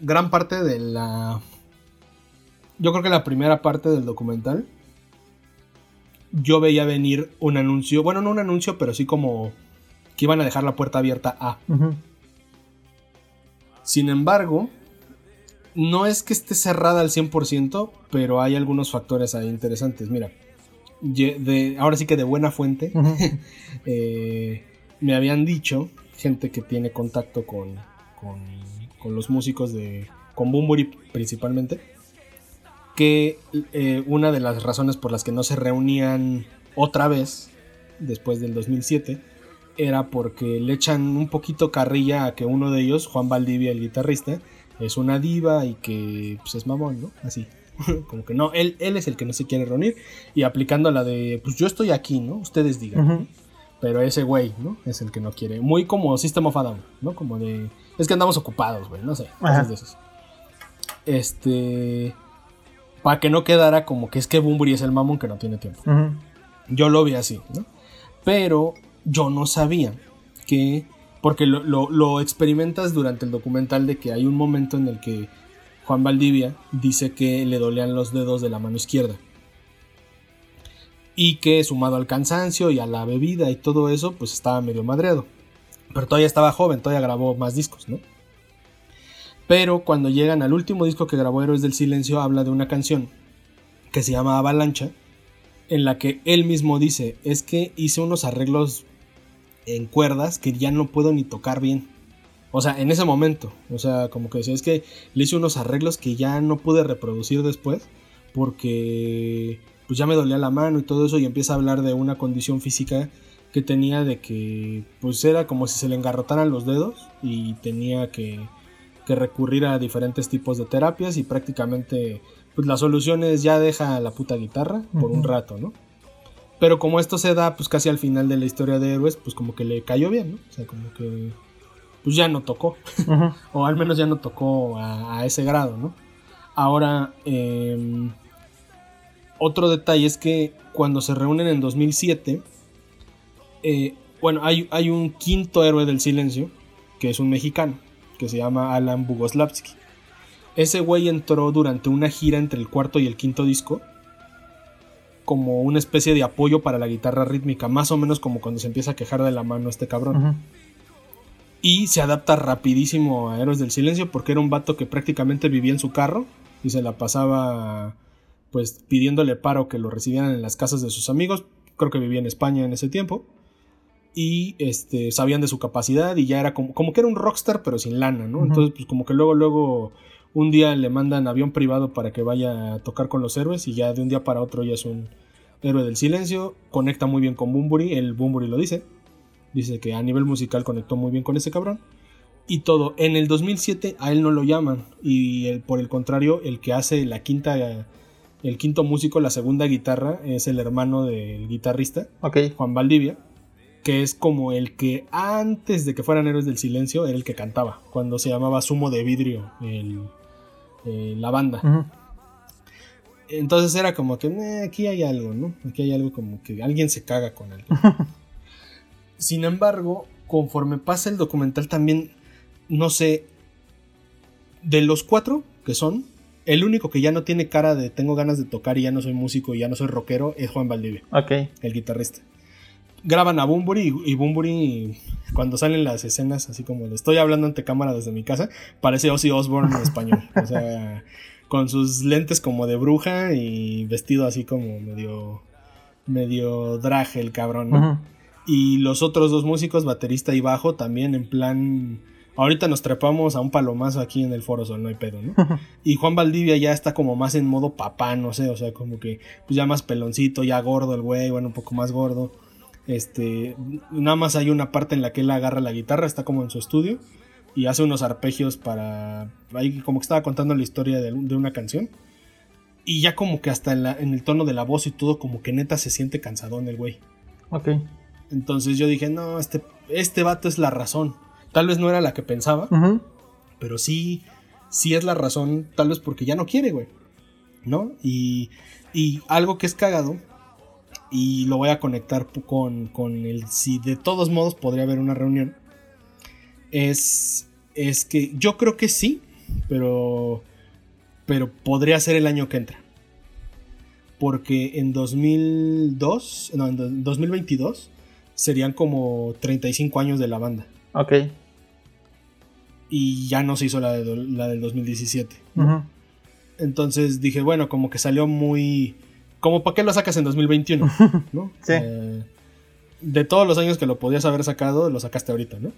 gran parte de la yo creo que la primera parte del documental yo veía venir un anuncio, bueno, no un anuncio, pero sí como que iban a dejar la puerta abierta a. Sin embargo, no es que esté cerrada al 100%, pero hay algunos factores ahí interesantes. Mira, de, ahora sí que de buena fuente, (laughs) eh, me habían dicho, gente que tiene contacto con, con, los músicos de, con Bumburi principalmente, que eh, una de las razones por las que no se reunían otra vez, después del 2007, era porque le echan un poquito carrilla a que uno de ellos, Juan Valdivia, el guitarrista, es una diva y que pues, es mamón, ¿no? Así. (laughs) como que no, él, él es el que no se quiere reunir y aplicando la de, pues yo estoy aquí, ¿no? Ustedes digan. Pero ese güey, ¿no? Es el que no quiere. Muy como System of a Down, ¿no? Como de, es que andamos ocupados, güey, no sé, cosas de esos. Este, para que no quedara como que es que Bumburi es el mamón que no tiene tiempo. Yo lo vi así, ¿no? Pero yo no sabía que, porque lo, lo experimentas durante el documental de que hay un momento en el que Juan Valdivia dice que le dolían los dedos de la mano izquierda. Y que sumado al cansancio y a la bebida y todo eso, pues estaba medio madreado. Pero todavía estaba joven, todavía grabó más discos, ¿no? Pero cuando llegan al último disco que grabó Héroes del Silencio, habla de una canción que se llama Avalancha, en la que él mismo dice, es que hice unos arreglos en cuerdas que ya no puedo ni tocar bien. O sea, en ese momento. O sea, como que decía, es que le hice unos arreglos que ya no pude reproducir después. Porque pues ya me dolía la mano y todo eso. Y empieza a hablar de una condición física que tenía de que pues era como si se le engarrotaran los dedos. Y tenía que, que recurrir a diferentes tipos de terapias. Y prácticamente pues la solución es ya deja la puta guitarra por un rato, ¿no? Pero como esto se da pues casi al final de la historia de héroes, pues como que le cayó bien, ¿no? O sea, como que pues ya no tocó. (laughs) o al menos ya no tocó a, ese grado, ¿no? Ahora, em, otro detalle es que cuando se reúnen en 2007, eh, bueno, hay, hay, un quinto héroe del silencio, que es un mexicano, que se llama Alan Bugoslavsky. Ese güey entró durante una gira entre el cuarto y el quinto disco como una especie de apoyo para la guitarra rítmica, más o menos como cuando se empieza a quejar de la mano este cabrón. Y se adapta rapidísimo a Héroes del Silencio porque era un vato que prácticamente vivía en su carro y se la pasaba pues pidiéndole paro que lo recibieran en las casas de sus amigos. Creo que vivía en España en ese tiempo. Y este, sabían de su capacidad y ya era como, como que era un rockstar pero sin lana, ¿no? Entonces pues como que luego, luego Un día le mandan avión privado para que vaya a tocar con los héroes y ya de un día para otro ya es un héroe del silencio. Conecta muy bien con Bumburi, el Bumburi lo dice. Dice que a nivel musical conectó muy bien con ese cabrón. Y todo. En el 2007 a él no lo llaman. Y por el contrario, el que hace la quinta. El quinto músico, la segunda guitarra, es el hermano del guitarrista, Juan Valdivia, que es como el que antes de que fueran Héroes del Silencio era el que cantaba, cuando se llamaba Sumo de Vidrio, la banda. Entonces era como que aquí hay algo, ¿no? Aquí hay algo como que alguien se caga con él. (laughs) Sin embargo, conforme pasa el documental también, no sé, de los cuatro que son, el único que ya no tiene cara de tengo ganas de tocar y ya no soy músico y ya no soy rockero es Juan Valdivia. Ok. El guitarrista. Graban a Bumburi y, Bumburi cuando salen las escenas así como le estoy hablando ante cámara desde mi casa, parece Ozzy Osbourne en español. o sea, con sus lentes como de bruja y vestido así como medio medio drag el cabrón, ¿no? Y los otros dos músicos, baterista y bajo, también en plan. Ahorita nos trepamos a un palomazo aquí en el Foro Sol, no hay pedo, ¿no? y Juan Valdivia ya está como más en modo papá, no sé, o sea, como que pues ya más peloncito, ya gordo el güey, bueno, un poco más gordo. Este, nada más hay una parte en la que él agarra la guitarra, está como en su estudio y hace unos arpegios para. Ahí como que estaba contando la historia de, una canción. Y ya como que hasta en, en, el tono de la voz y todo, como que neta se siente cansadón el güey. Ok. Entonces yo dije, no, este, este vato es la razón. Tal vez no era la que pensaba, pero sí, sí es la razón, tal vez porque ya no quiere, güey. ¿No? Y, y algo que es cagado, y lo voy a conectar con, con el si de todos modos podría haber una reunión, es, es que yo creo que sí, pero, pero podría ser el año que entra. Porque en 2002, no, en 2022 serían como 35 años de la banda. Ok. Y ya no se hizo la, de, la del 2017. Entonces dije, bueno, como que salió muy... Como para qué lo sacas en 2021, (laughs) ¿no? sí. Eh, de todos los años que lo podías haber sacado, lo sacaste ahorita, ¿no?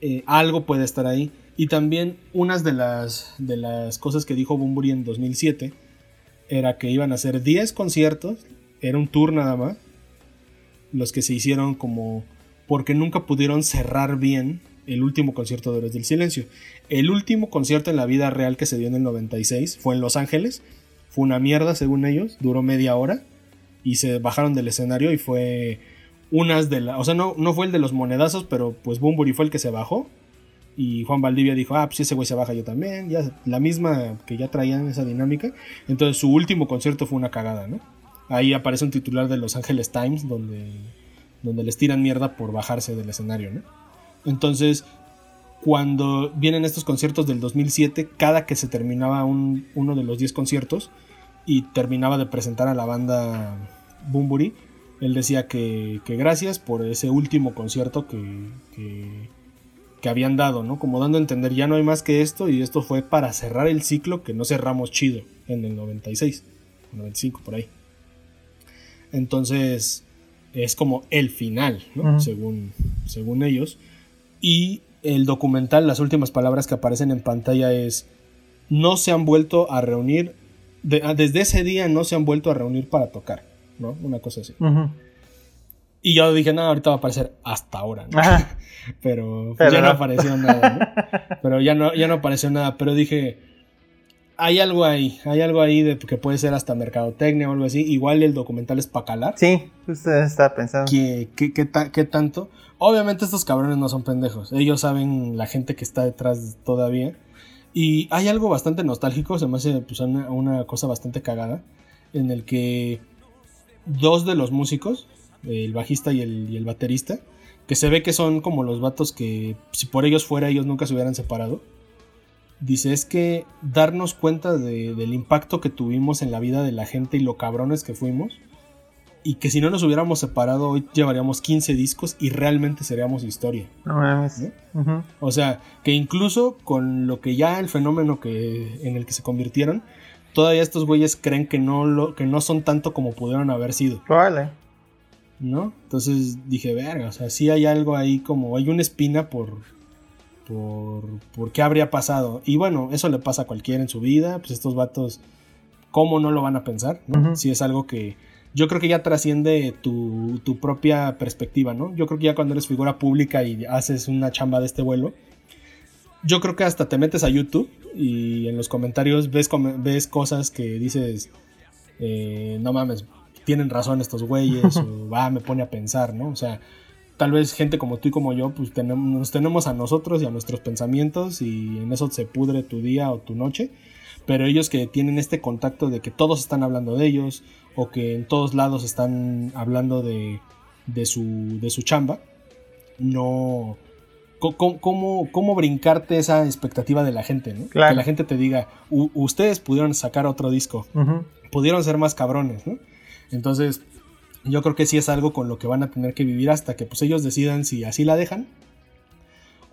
Eh, algo puede estar ahí. Y también unas de las, de las cosas que dijo Bumburi en 2007 era que iban a hacer 10 conciertos, era un tour nada más, los que se hicieron como porque nunca pudieron cerrar bien el último concierto de Héroes del Silencio. El último concierto en la vida real que se dio en el 96 fue en Los Ángeles. Fue una mierda según ellos, duró media hora y se bajaron del escenario y fue unas de las... O sea, no, no fue el de los monedazos, pero pues Bumburi fue el que se bajó. Y Juan Valdivia dijo, ah, pues ese güey se baja yo también. Ya, la misma que ya traían esa dinámica. Entonces su último concierto fue una cagada, ¿no? Ahí aparece un titular de Los Angeles Times donde, donde les tiran mierda por bajarse del escenario, ¿no? Entonces, cuando vienen estos conciertos del 2007, cada que se terminaba uno de los 10 conciertos y terminaba de presentar a la banda Bumburi, él decía que, gracias por ese último concierto que, que, que, habían dado, ¿no? Como dando a entender, ya no hay más que esto y esto fue para cerrar el ciclo que no cerramos chido en el 96, 95 por ahí. Entonces es como el final, ¿no? según, según ellos. Y el documental, las últimas palabras que aparecen en pantalla es, no se han vuelto a reunir, ah, desde ese día no se han vuelto a reunir para tocar, ¿no? Una cosa así. Y yo dije, no, ahorita va a aparecer hasta ahora, ¿no? (laughs) pero, ya no. apareció nada, ¿no? (laughs) Pero ya no, ya no apareció nada, pero dije hay algo ahí, hay algo ahí de que puede ser hasta mercadotecnia o algo así. Igual el documental es para calar. Sí, usted está pensando. ¿Qué, qué, tanto? Obviamente estos cabrones no son pendejos. Ellos saben la gente que está detrás todavía. Y hay algo bastante nostálgico, se me hace pues, una, cosa bastante cagada, en el que dos de los músicos, el bajista y el, y el baterista, que se ve que son como los vatos que si por ellos fuera ellos nunca se hubieran separado Dice, es que darnos cuenta del impacto que tuvimos en la vida de la gente y lo cabrones que fuimos. Y que si no nos hubiéramos separado, hoy llevaríamos 15 discos y realmente seríamos historia. No mames. O sea, que incluso con lo que ya el fenómeno que, en el que se convirtieron, todavía estos güeyes creen que no, lo, que no son tanto como pudieron haber sido. Vale. ¿No? Entonces dije, verga, o sea, sí hay algo ahí como, hay una espina por, por, por qué habría pasado. Y bueno, eso le pasa a cualquiera en su vida, pues estos vatos, ¿cómo no lo van a pensar? Si es algo que yo creo que ya trasciende tu, tu, propia perspectiva, ¿no? Yo creo que ya cuando eres figura pública y haces una chamba de este vuelo, yo creo que hasta te metes a YouTube y en los comentarios ves, ves cosas que dices, eh, no mames, tienen razón estos güeyes, (laughs) o va, me pone a pensar, ¿no? O sea, tal vez gente como tú y como yo, pues tenemos, nos tenemos a nosotros y a nuestros pensamientos y en eso se pudre tu día o tu noche, pero ellos que tienen este contacto de que todos están hablando de ellos o que en todos lados están hablando de, de, su, de su chamba, no... ¿Cómo, cómo, brincarte esa expectativa de la gente? ¿no? Que la gente te diga, ustedes pudieron sacar otro disco, pudieron ser más cabrones, ¿no? Entonces, yo creo que sí es algo con lo que van a tener que vivir hasta que pues ellos decidan si así la dejan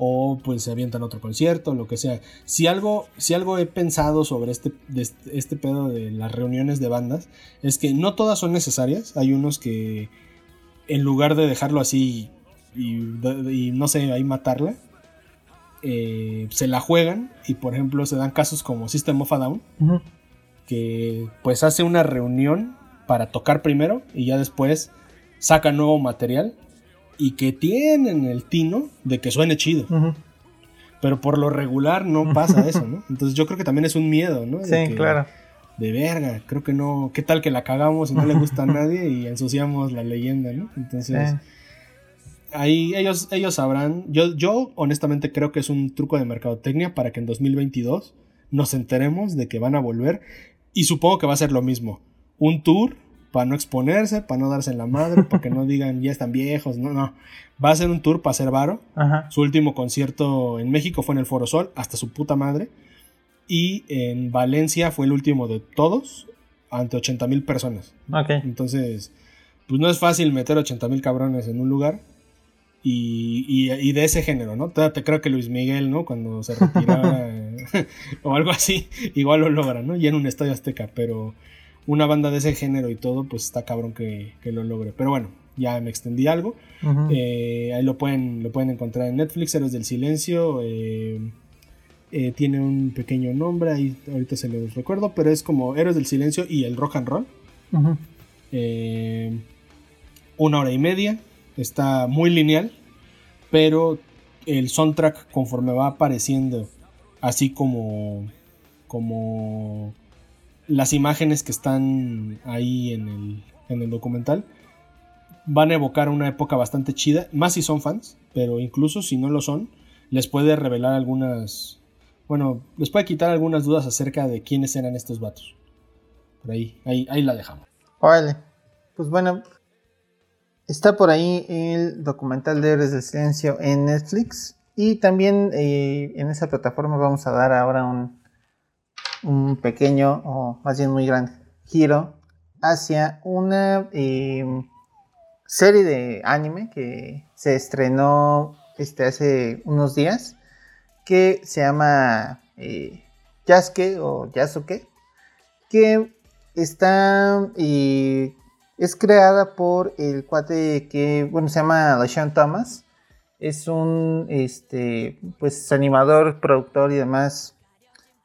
o pues se avientan otro concierto, lo que sea. Si algo, si algo he pensado sobre este, este pedo de las reuniones de bandas, es que no todas son necesarias. Hay unos que en lugar de dejarlo así y, no sé, ahí matarla, eh, se la juegan y por ejemplo se dan casos como System of a Down, que pues hace una reunión para tocar primero y ya después saca nuevo material y que tienen el tino de que suene chido. Pero por lo regular no (laughs) pasa eso, ¿no? Entonces yo creo que también es un miedo, ¿no? sí, claro. De verga, creo que no. ¿Qué tal que la cagamos y no le gusta a nadie y ensuciamos la leyenda, ¿no? Entonces. Ahí ellos, ellos sabrán. Yo, yo honestamente creo que es un truco de mercadotecnia para que en 2022 nos enteremos de que van a volver. Y supongo que va a ser lo mismo un tour para no exponerse, para no darse en la madre, para que no digan ya están viejos, no, no. Va a ser un tour para ser varo. Su último concierto en México fue en el Foro Sol, hasta su puta madre. Y en Valencia fue el último de todos, ante 80 mil personas. Entonces, pues no es fácil meter 80 mil cabrones en un lugar. Y, y, de ese género, ¿no? Te, creo que Luis Miguel, ¿no? Cuando se retiraba (laughs) (laughs) o algo así, igual lo logra, ¿no? Y en un estadio azteca, pero una banda de ese género y todo, pues está cabrón que, lo logre. Pero bueno, ya me extendí algo. Eh, ahí lo pueden, lo pueden encontrar en Netflix, Héroes del Silencio. Eh, eh, tiene un pequeño nombre, ahí ahorita se los recuerdo, pero es como Héroes del Silencio y el Rock and Roll. una hora y media, está muy lineal, pero el soundtrack conforme va apareciendo, así como, como las imágenes que están ahí en el, documental van a evocar una época bastante chida, más si son fans, pero incluso si no lo son, les puede revelar algunas, bueno, les puede quitar algunas dudas acerca de quiénes eran estos vatos. Por ahí, ahí, ahí la dejamos. Vale, pues bueno, está por ahí el documental de Héroes del Silencio en Netflix y también eh, en esa plataforma vamos a dar ahora un, un pequeño, o más bien muy grande, giro hacia una eh, serie de anime que se estrenó este, hace unos días, que se llama eh, Yasuke o Yasuke, que está eh, es creada por el cuate que, bueno, se llama LaShawn Thomas. Es un, este, pues, animador, productor y demás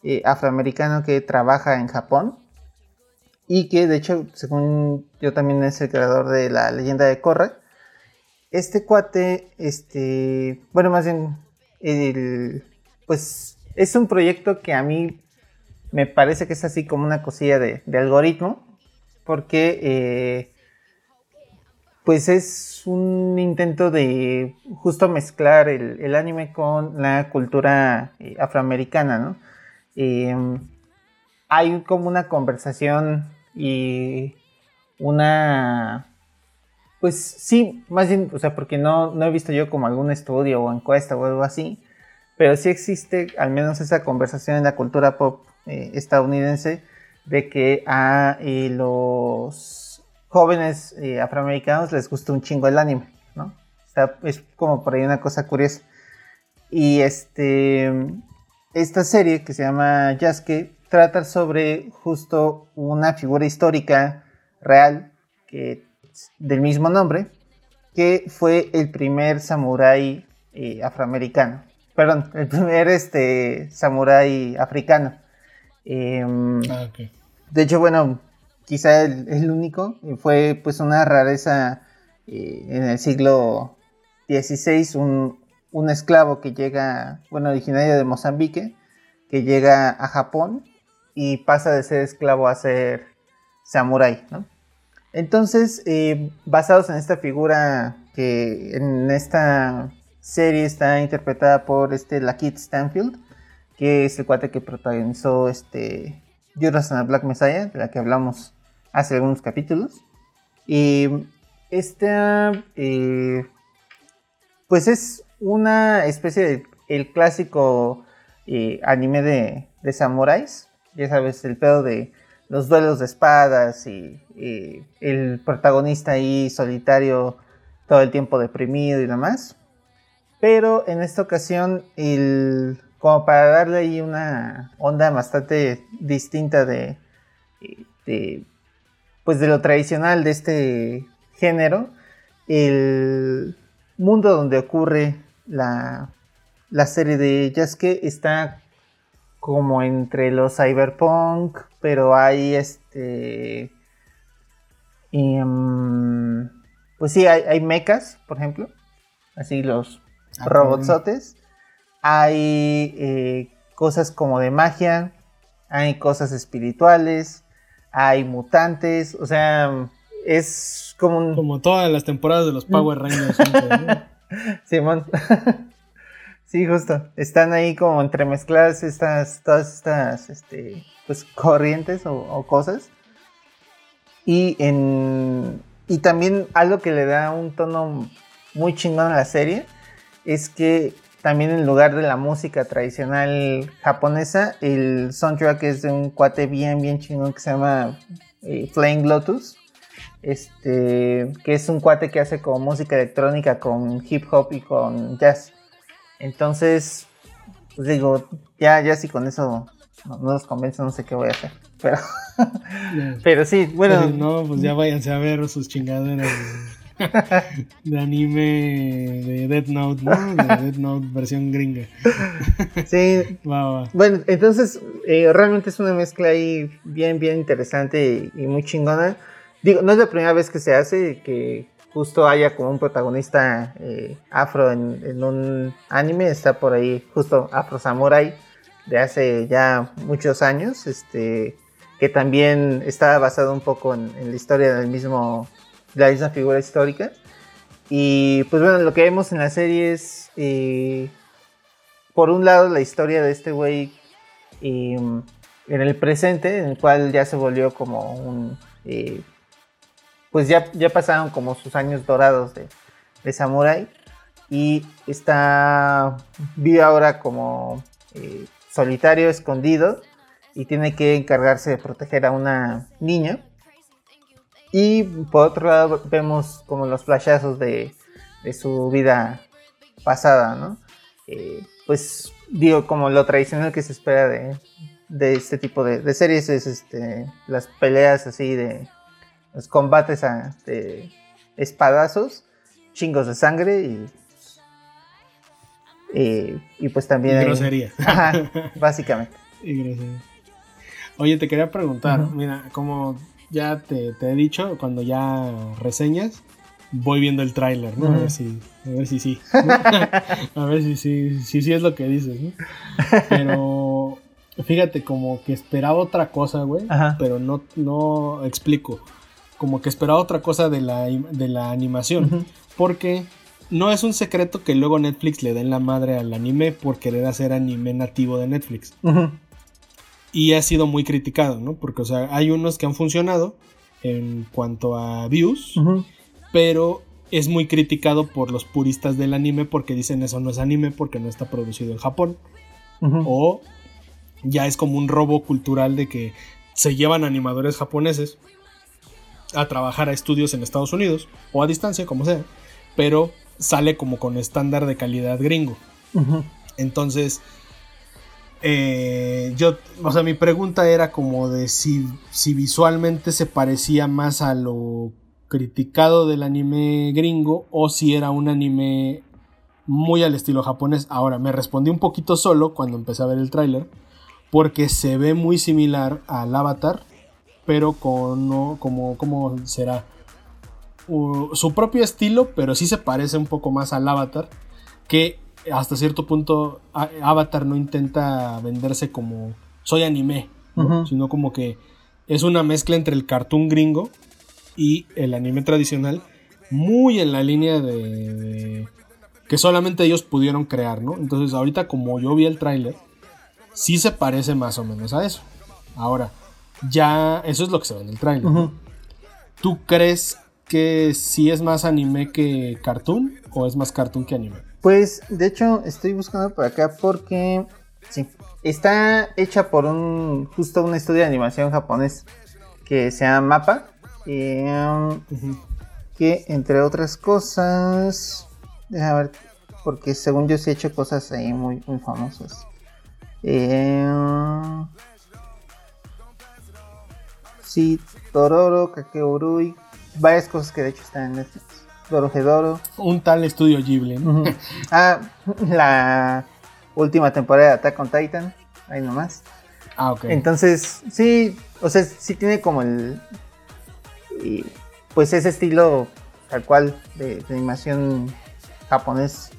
eh, afroamericano que trabaja en Japón y que de hecho, según yo también es el creador de la leyenda de Korra. Este cuate, este, bueno, más bien, pues es un proyecto que a mí me parece que es así como una cosilla de, algoritmo, porque eh, pues es un intento de justo mezclar el, anime con la cultura eh, afroamericana, ¿no? Em, hay como una conversación y una... Pues sí, más bien, o sea, porque no, no he visto yo como algún estudio o encuesta o algo así, pero sí existe al menos esa conversación en la cultura pop eh, estadounidense de que a eh, los jóvenes eh, afroamericanos les gusta un chingo el anime, ¿no? Es como por ahí una cosa curiosa. Y este, esta serie que se llama Yasuke trata sobre justo una figura histórica real que, del mismo nombre, que fue el primer samurái eh, afroamericano. perdón, el primer este, samurái africano. Em, ah, de hecho, bueno, quizá el, el, único, fue pues una rareza eh, en el siglo XVI, un, un, esclavo que llega, bueno, originario de Mozambique, que llega a Japón y pasa de ser esclavo a ser samurái, ¿no? Entonces, eh, basados en esta figura que en esta serie está interpretada por este Lakeith Stanfield, que es el cuate que protagonizó este Judas and the Black Messiah, de la que hablamos hace algunos capítulos. Y esta, eh, pues es una especie de el clásico eh, anime de, de samuráis, ya sabes, el pedo de los duelos de espadas y, el protagonista ahí solitario todo el tiempo deprimido y demás. Pero en esta ocasión, el, como para darle ahí una onda bastante distinta de, pues de lo tradicional de este género, el mundo donde ocurre la, la serie de que está como entre los cyberpunk, pero hay este... Em, pues sí, hay, hay mechas, por ejemplo, así los ah, robotsotes. Hay eh, cosas como de magia, hay cosas espirituales, hay mutantes, o sea, es como un... Como todas las temporadas de los Power (laughs) Rangers. (laughs) Simón. (laughs) Sí, justo. Están ahí como entremezcladas estas, todas estas, este, pues, corrientes o, cosas. Y en, y también algo que le da un tono muy chingón a la serie es que también en lugar de la música tradicional japonesa, el soundtrack es de un cuate bien, bien chingón que se llama eh, Lotus. Este, que es un cuate que hace como música electrónica con hip hop y con jazz. Entonces, pues digo, ya, ya si con eso no, los convence, no sé qué voy a hacer. Pero, (laughs) pero sí, bueno. no, pues ya váyanse a ver sus chingaderas de, anime de Death Note, ¿no? De Death Note versión gringa. Sí. (laughs) Bueno, entonces, eh, realmente es una mezcla ahí bien, bien interesante y, y muy chingona. Digo, no es la primera vez que se hace, que justo haya como un protagonista eh, afro en, un anime, está por ahí justo Afro Samurai de hace ya muchos años, este, que también está basado un poco en, la historia del mismo, de la misma figura histórica. Y pues bueno, lo que vemos en la serie es, eh, por un lado, la historia de este güey em, en el presente, en el cual ya se volvió como un eh, pues ya, ya pasaron como sus años dorados de, de Samurai y está, vive ahora como eh, solitario, escondido y tiene que encargarse de proteger a una niña. Y por otro lado vemos como los flashazos de, de su vida pasada, ¿no? Eh, pues digo, como lo tradicional que se espera de, de este tipo de, de, series es este, las peleas así de los combates a, de espadazos, chingos de sangre y, y, pues también... Y grosería. (laughs) básicamente. Y grosería. Oye, te quería preguntar, mira, como ya te, he dicho, cuando ya reseñas, voy viendo el tráiler, ¿no? A ver si, a ver si sí. (laughs) a ver si sí, si, si, es lo que dices, ¿no? Pero fíjate, como que esperaba otra cosa, güey, pero no, no explico como que esperaba otra cosa de la, de la animación. Porque no es un secreto que luego Netflix le den la madre al anime por querer hacer anime nativo de Netflix. Y ha sido muy criticado, ¿no? Porque, o sea, hay unos que han funcionado en cuanto a views, pero es muy criticado por los puristas del anime porque dicen eso no es anime porque no está producido en Japón. O ya es como un robo cultural de que se llevan animadores japoneses a trabajar a estudios en Estados Unidos o a distancia, como sea, pero sale como con estándar de calidad gringo. Entonces, eh, yo, o sea, mi pregunta era como de si, si visualmente se parecía más a lo criticado del anime gringo o si era un anime muy al estilo japonés. Ahora, me respondí un poquito solo cuando empecé a ver el tráiler, porque se ve muy similar al Avatar, pero con, no, como, ¿cómo será? su propio estilo, pero sí se parece un poco más al Avatar, que hasta cierto punto Avatar no intenta venderse como soy anime, sino como que es una mezcla entre el cartoon gringo y el anime tradicional, muy en la línea de, que solamente ellos pudieron crear, ¿no? Entonces ahorita como yo vi el tráiler, sí se parece más o menos a eso. Ahora, ya eso es lo que se ve en el tráiler. ¿Tú crees que sí es más anime que cartoon o es más cartoon que anime? Pues de hecho estoy buscando por acá porque sí, está hecha por un justo un estudio de animación japonés que se llama Mapa. Um, que entre otras cosas, déjame ver, porque según yo sí he hecho cosas ahí muy, muy famosas. Eh, sí, Tororo, Kakeurui, varias cosas que de hecho están en Netflix. Dorojedoro. Un tal estudio Ghibli. (laughs) ah, la última temporada de Attack on Titan, ahí nomás. Ah, ok. Entonces, sí, o sea, sí tiene como el. pues ese estilo tal cual de, animación japonés,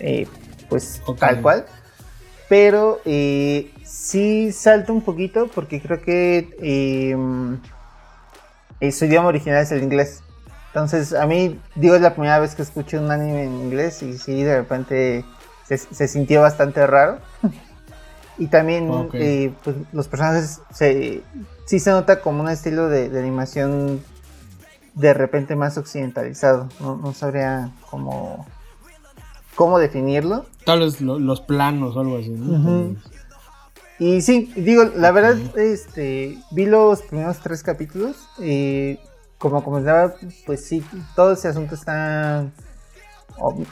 eh, pues tal cual. Pero eh, sí salta un poquito porque creo que eh, su idioma original es el inglés. Entonces, a mí, digo, es la primera vez que escucho un anime en inglés y sí, de repente se, sintió bastante raro. (laughs) y también, eh, pues, los personajes se, sí se nota como un estilo de, animación de repente más occidentalizado. No, sabría cómo, cómo definirlo. Tal vez los planos o algo así. Y sí, digo, la verdad, este, vi los primeros tres capítulos y como comentaba, pues sí, todo ese asunto está...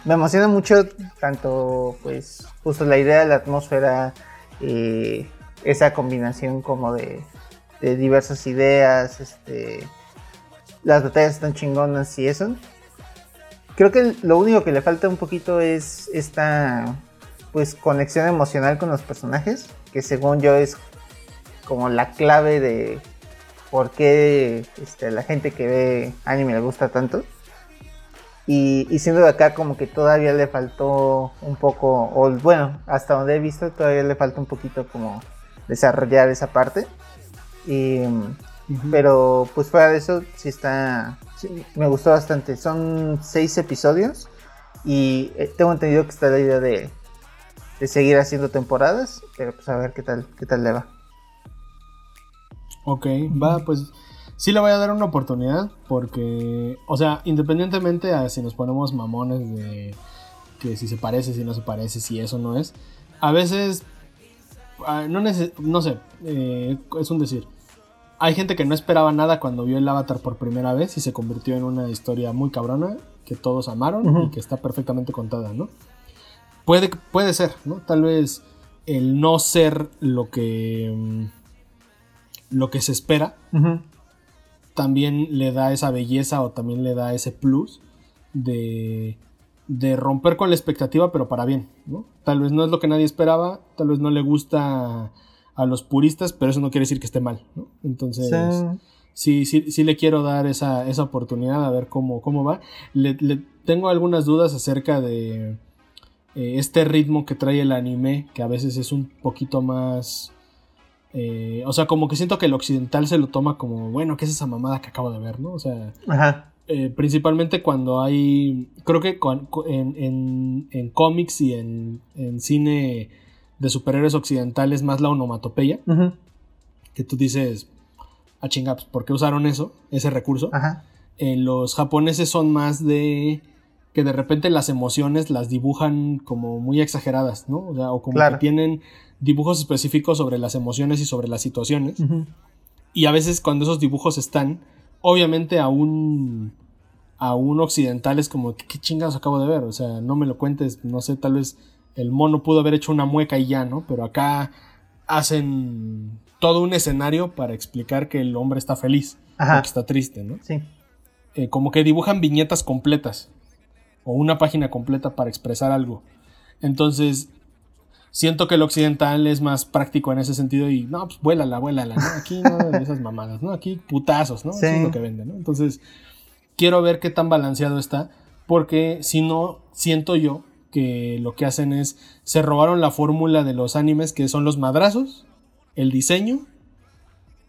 me emociona mucho tanto, pues, justo la idea de la atmósfera, eh, esa combinación como de, diversas ideas, este, las batallas están chingonas y eso. Creo que lo único que le falta un poquito es esta, pues, conexión emocional con los personajes, que según yo es como la clave de por qué este, la gente que ve anime le gusta tanto. Y, siendo de acá como que todavía le faltó un poco, o bueno, hasta donde he visto todavía le falta un poquito como desarrollar esa parte. Pero pues fuera de eso, sí está, me gustó bastante. Son seis episodios y eh, tengo entendido que está la idea de, de seguir haciendo temporadas, pero pues a ver qué tal, qué tal le va. Ok, va, pues sí le voy a dar una oportunidad porque, o sea, independientemente a si nos ponemos mamones de que si se parece, si no se parece, si eso no es, a veces, ah, no, no sé, eh, es un decir. Hay gente que no esperaba nada cuando vio el avatar por primera vez y se convirtió en una historia muy cabrona que todos amaron y que está perfectamente contada, ¿no? Puede, puede ser, ¿no? Tal vez el no ser lo que mm, lo que se espera, también le da esa belleza o también le da ese plus de, de romper con la expectativa, pero para bien. ¿no? Tal vez no es lo que nadie esperaba, tal vez no le gusta a los puristas, pero eso no quiere decir que esté mal. ¿no? Entonces, sí. sí, sí, le quiero dar esa, esa oportunidad a ver cómo, cómo va. Le, tengo algunas dudas acerca de eh, este ritmo que trae el anime, que a veces es un poquito más eh, o sea, como que siento que el occidental se lo toma como, bueno, ¿qué es esa mamada que acabo de ver, no? O sea, eh, principalmente cuando hay, creo que en, en, cómics y en, cine de superhéroes occidentales más la onomatopeya, que tú dices, a ah, chingaps, ¿por qué usaron eso, ese recurso? En los japoneses son más de que de repente las emociones las dibujan como muy exageradas, ¿no? O sea, o como que tienen dibujos específicos sobre las emociones y sobre las situaciones. Y a veces cuando esos dibujos están, obviamente a un, a un occidental es como, ¿qué, chingados acabo de ver? O sea, no me lo cuentes, no sé, tal vez el mono pudo haber hecho una mueca y ya, ¿no? Pero acá hacen todo un escenario para explicar que el hombre está feliz, o que está triste, ¿no? Sí. Eh, como que dibujan viñetas completas. O una página completa para expresar algo. Entonces, siento que el occidental es más práctico en ese sentido y no, pues vuélala, vuélala, ¿no? Aquí no de esas mamadas, ¿no? Aquí putazos, ¿no? es lo que venden, ¿no? Entonces, quiero ver qué tan balanceado está, porque si no, siento yo que lo que hacen es, se robaron la fórmula de los animes, que son los madrazos, el diseño,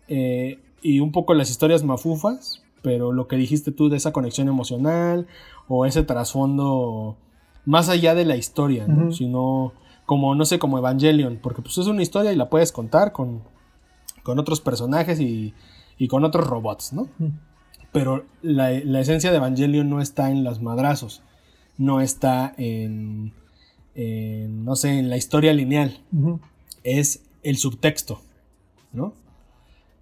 eh, y un poco las historias mafufas, pero lo que dijiste tú de esa conexión emocional o ese trasfondo más allá de la historia, sino como, no sé, como Evangelion, porque pues es una historia y la puedes contar con, con otros personajes y, y, con otros robots, ¿no? Pero la, esencia de Evangelion no está en los madrazos, no está en, no sé, en la historia lineal, es el subtexto, ¿no?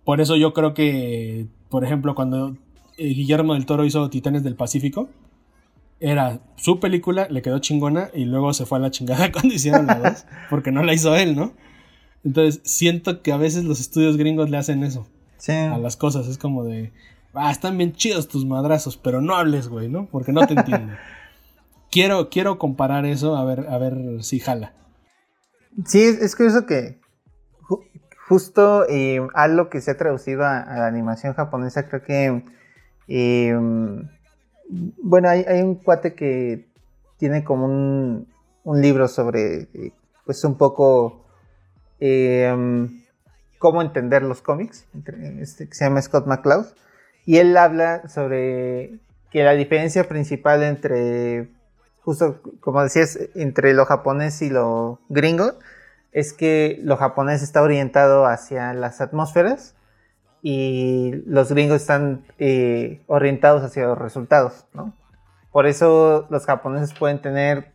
Por eso yo creo que, por ejemplo, cuando Guillermo del Toro hizo Titanes del Pacífico, era su película, le quedó chingona y luego se fue a la chingada (laughs) cuando hicieron la dos, (laughs) porque no la hizo él, ¿no? Entonces siento que a veces los estudios gringos le hacen eso a las cosas. Es como de, ah, están bien chidos tus madrazos, pero no hables, güey, ¿no? Porque no te entiendo. (laughs) quiero, quiero comparar eso a ver, a ver si jala. Sí, es, curioso que justo eh, algo que se ha traducido a, la animación japonesa, creo que em, bueno, hay, un cuate que tiene como un, libro sobre, eh, pues un poco em, cómo entender los cómics, este, que se llama Scott McCloud, y él habla sobre que la diferencia principal entre, justo como decías, entre lo japonés y lo gringo, es que lo japonés está orientado hacia las atmósferas y los gringos están eh, orientados hacia los resultados, ¿no? Por eso los japoneses pueden tener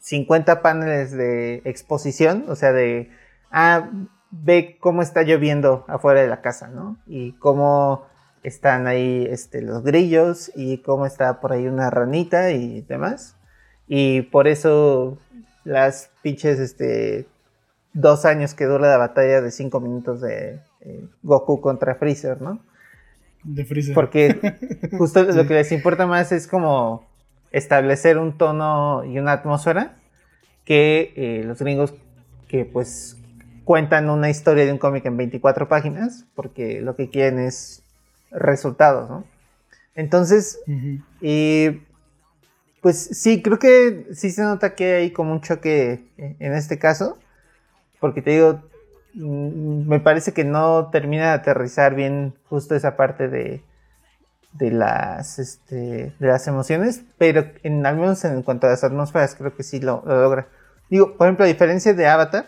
50 paneles de exposición, o sea, de, ah, ve cómo está lloviendo afuera de la casa, ¿no? Y cómo están ahí este, los grillos y cómo está por ahí una ranita y demás. Y por eso las pinches, este, dos años que dura la batalla de cinco minutos de eh, Goku contra Freezer, ¿no? De Freezer. Porque (laughs) justo lo que les importa más es como establecer un tono y una atmósfera que eh, los gringos que pues cuentan una historia de un cómic en 24 páginas porque lo que quieren es resultados, ¿no? Entonces, pues sí, creo que sí se nota que hay como un choque en este caso, porque te digo, me parece que no termina de aterrizar bien justo esa parte de, de las este, de las emociones, pero en, al menos en cuanto a las atmósferas creo que sí lo, logra. Digo, por ejemplo, a diferencia de Avatar,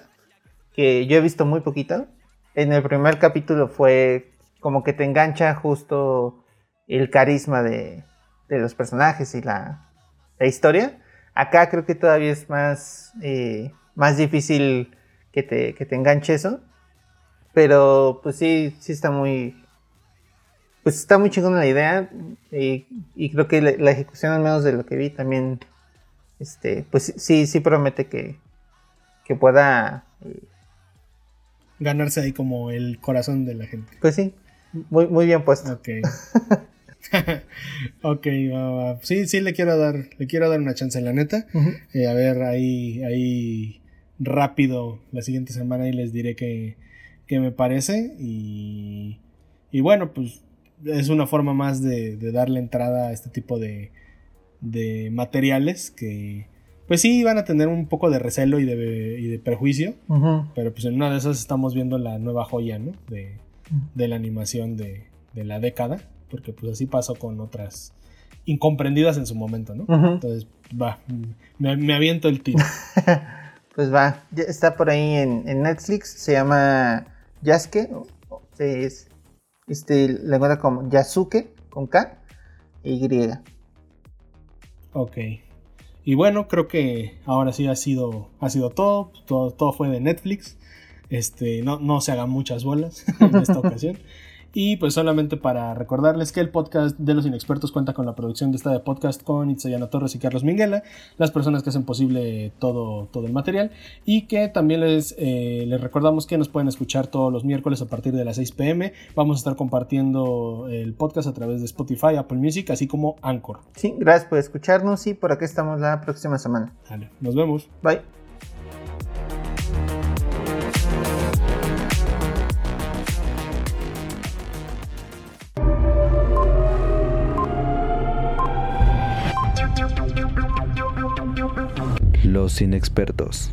que yo he visto muy poquito, en el primer capítulo fue como que te engancha justo el carisma de, de los personajes y la, la, historia. Acá creo que todavía es más, eh, más difícil que te, que te enganche eso. Pero pues sí, sí está muy... Pues está muy chingona la idea y, creo que la, ejecución al menos de lo que vi también, este, pues sí, sí promete que, que pueda... Eh, Ganarse ahí como el corazón de la gente. Pues sí, muy, muy bien puesto. Ok. (laughs) ok, sí, sí le quiero dar, le quiero dar una chance, la neta. Eh, a ver, ahí, ahí rápido la siguiente semana y les diré que, que me parece. Y, y bueno, pues es una forma más de, darle entrada a este tipo de, de materiales que pues sí van a tener un poco de recelo y de, y de prejuicio, pero pues en una de esas estamos viendo la nueva joya, ¿no? De, de la animación de, de, la década, porque pues así pasó con otras incomprendidas en su momento, ¿no? Entonces, va, me, aviento el tiro. (laughs) pues va, está por ahí en, Netflix, se llama Yasuke, es, este, le encuentra como Yasuke, con K Y. Ok. Y bueno, creo que ahora sí ha sido, ha sido todo, todo, todo fue de Netflix. Este, no, no se hagan muchas bolas (laughs) en esta ocasión. Y pues solamente para recordarles que el podcast de los inexpertos cuenta con la producción de esta de podcast con Itzayana Torres y Carlos Minguela, las personas que hacen posible todo, todo el material. Y que también les, eh, les recordamos que nos pueden escuchar todos los miércoles a partir de las 6 pm. Vamos a estar compartiendo el podcast a través de Spotify, Apple Music, así como Anchor. Sí, gracias por escucharnos y por aquí estamos la próxima semana. Vale, nos vemos. Bye. Los inexpertos.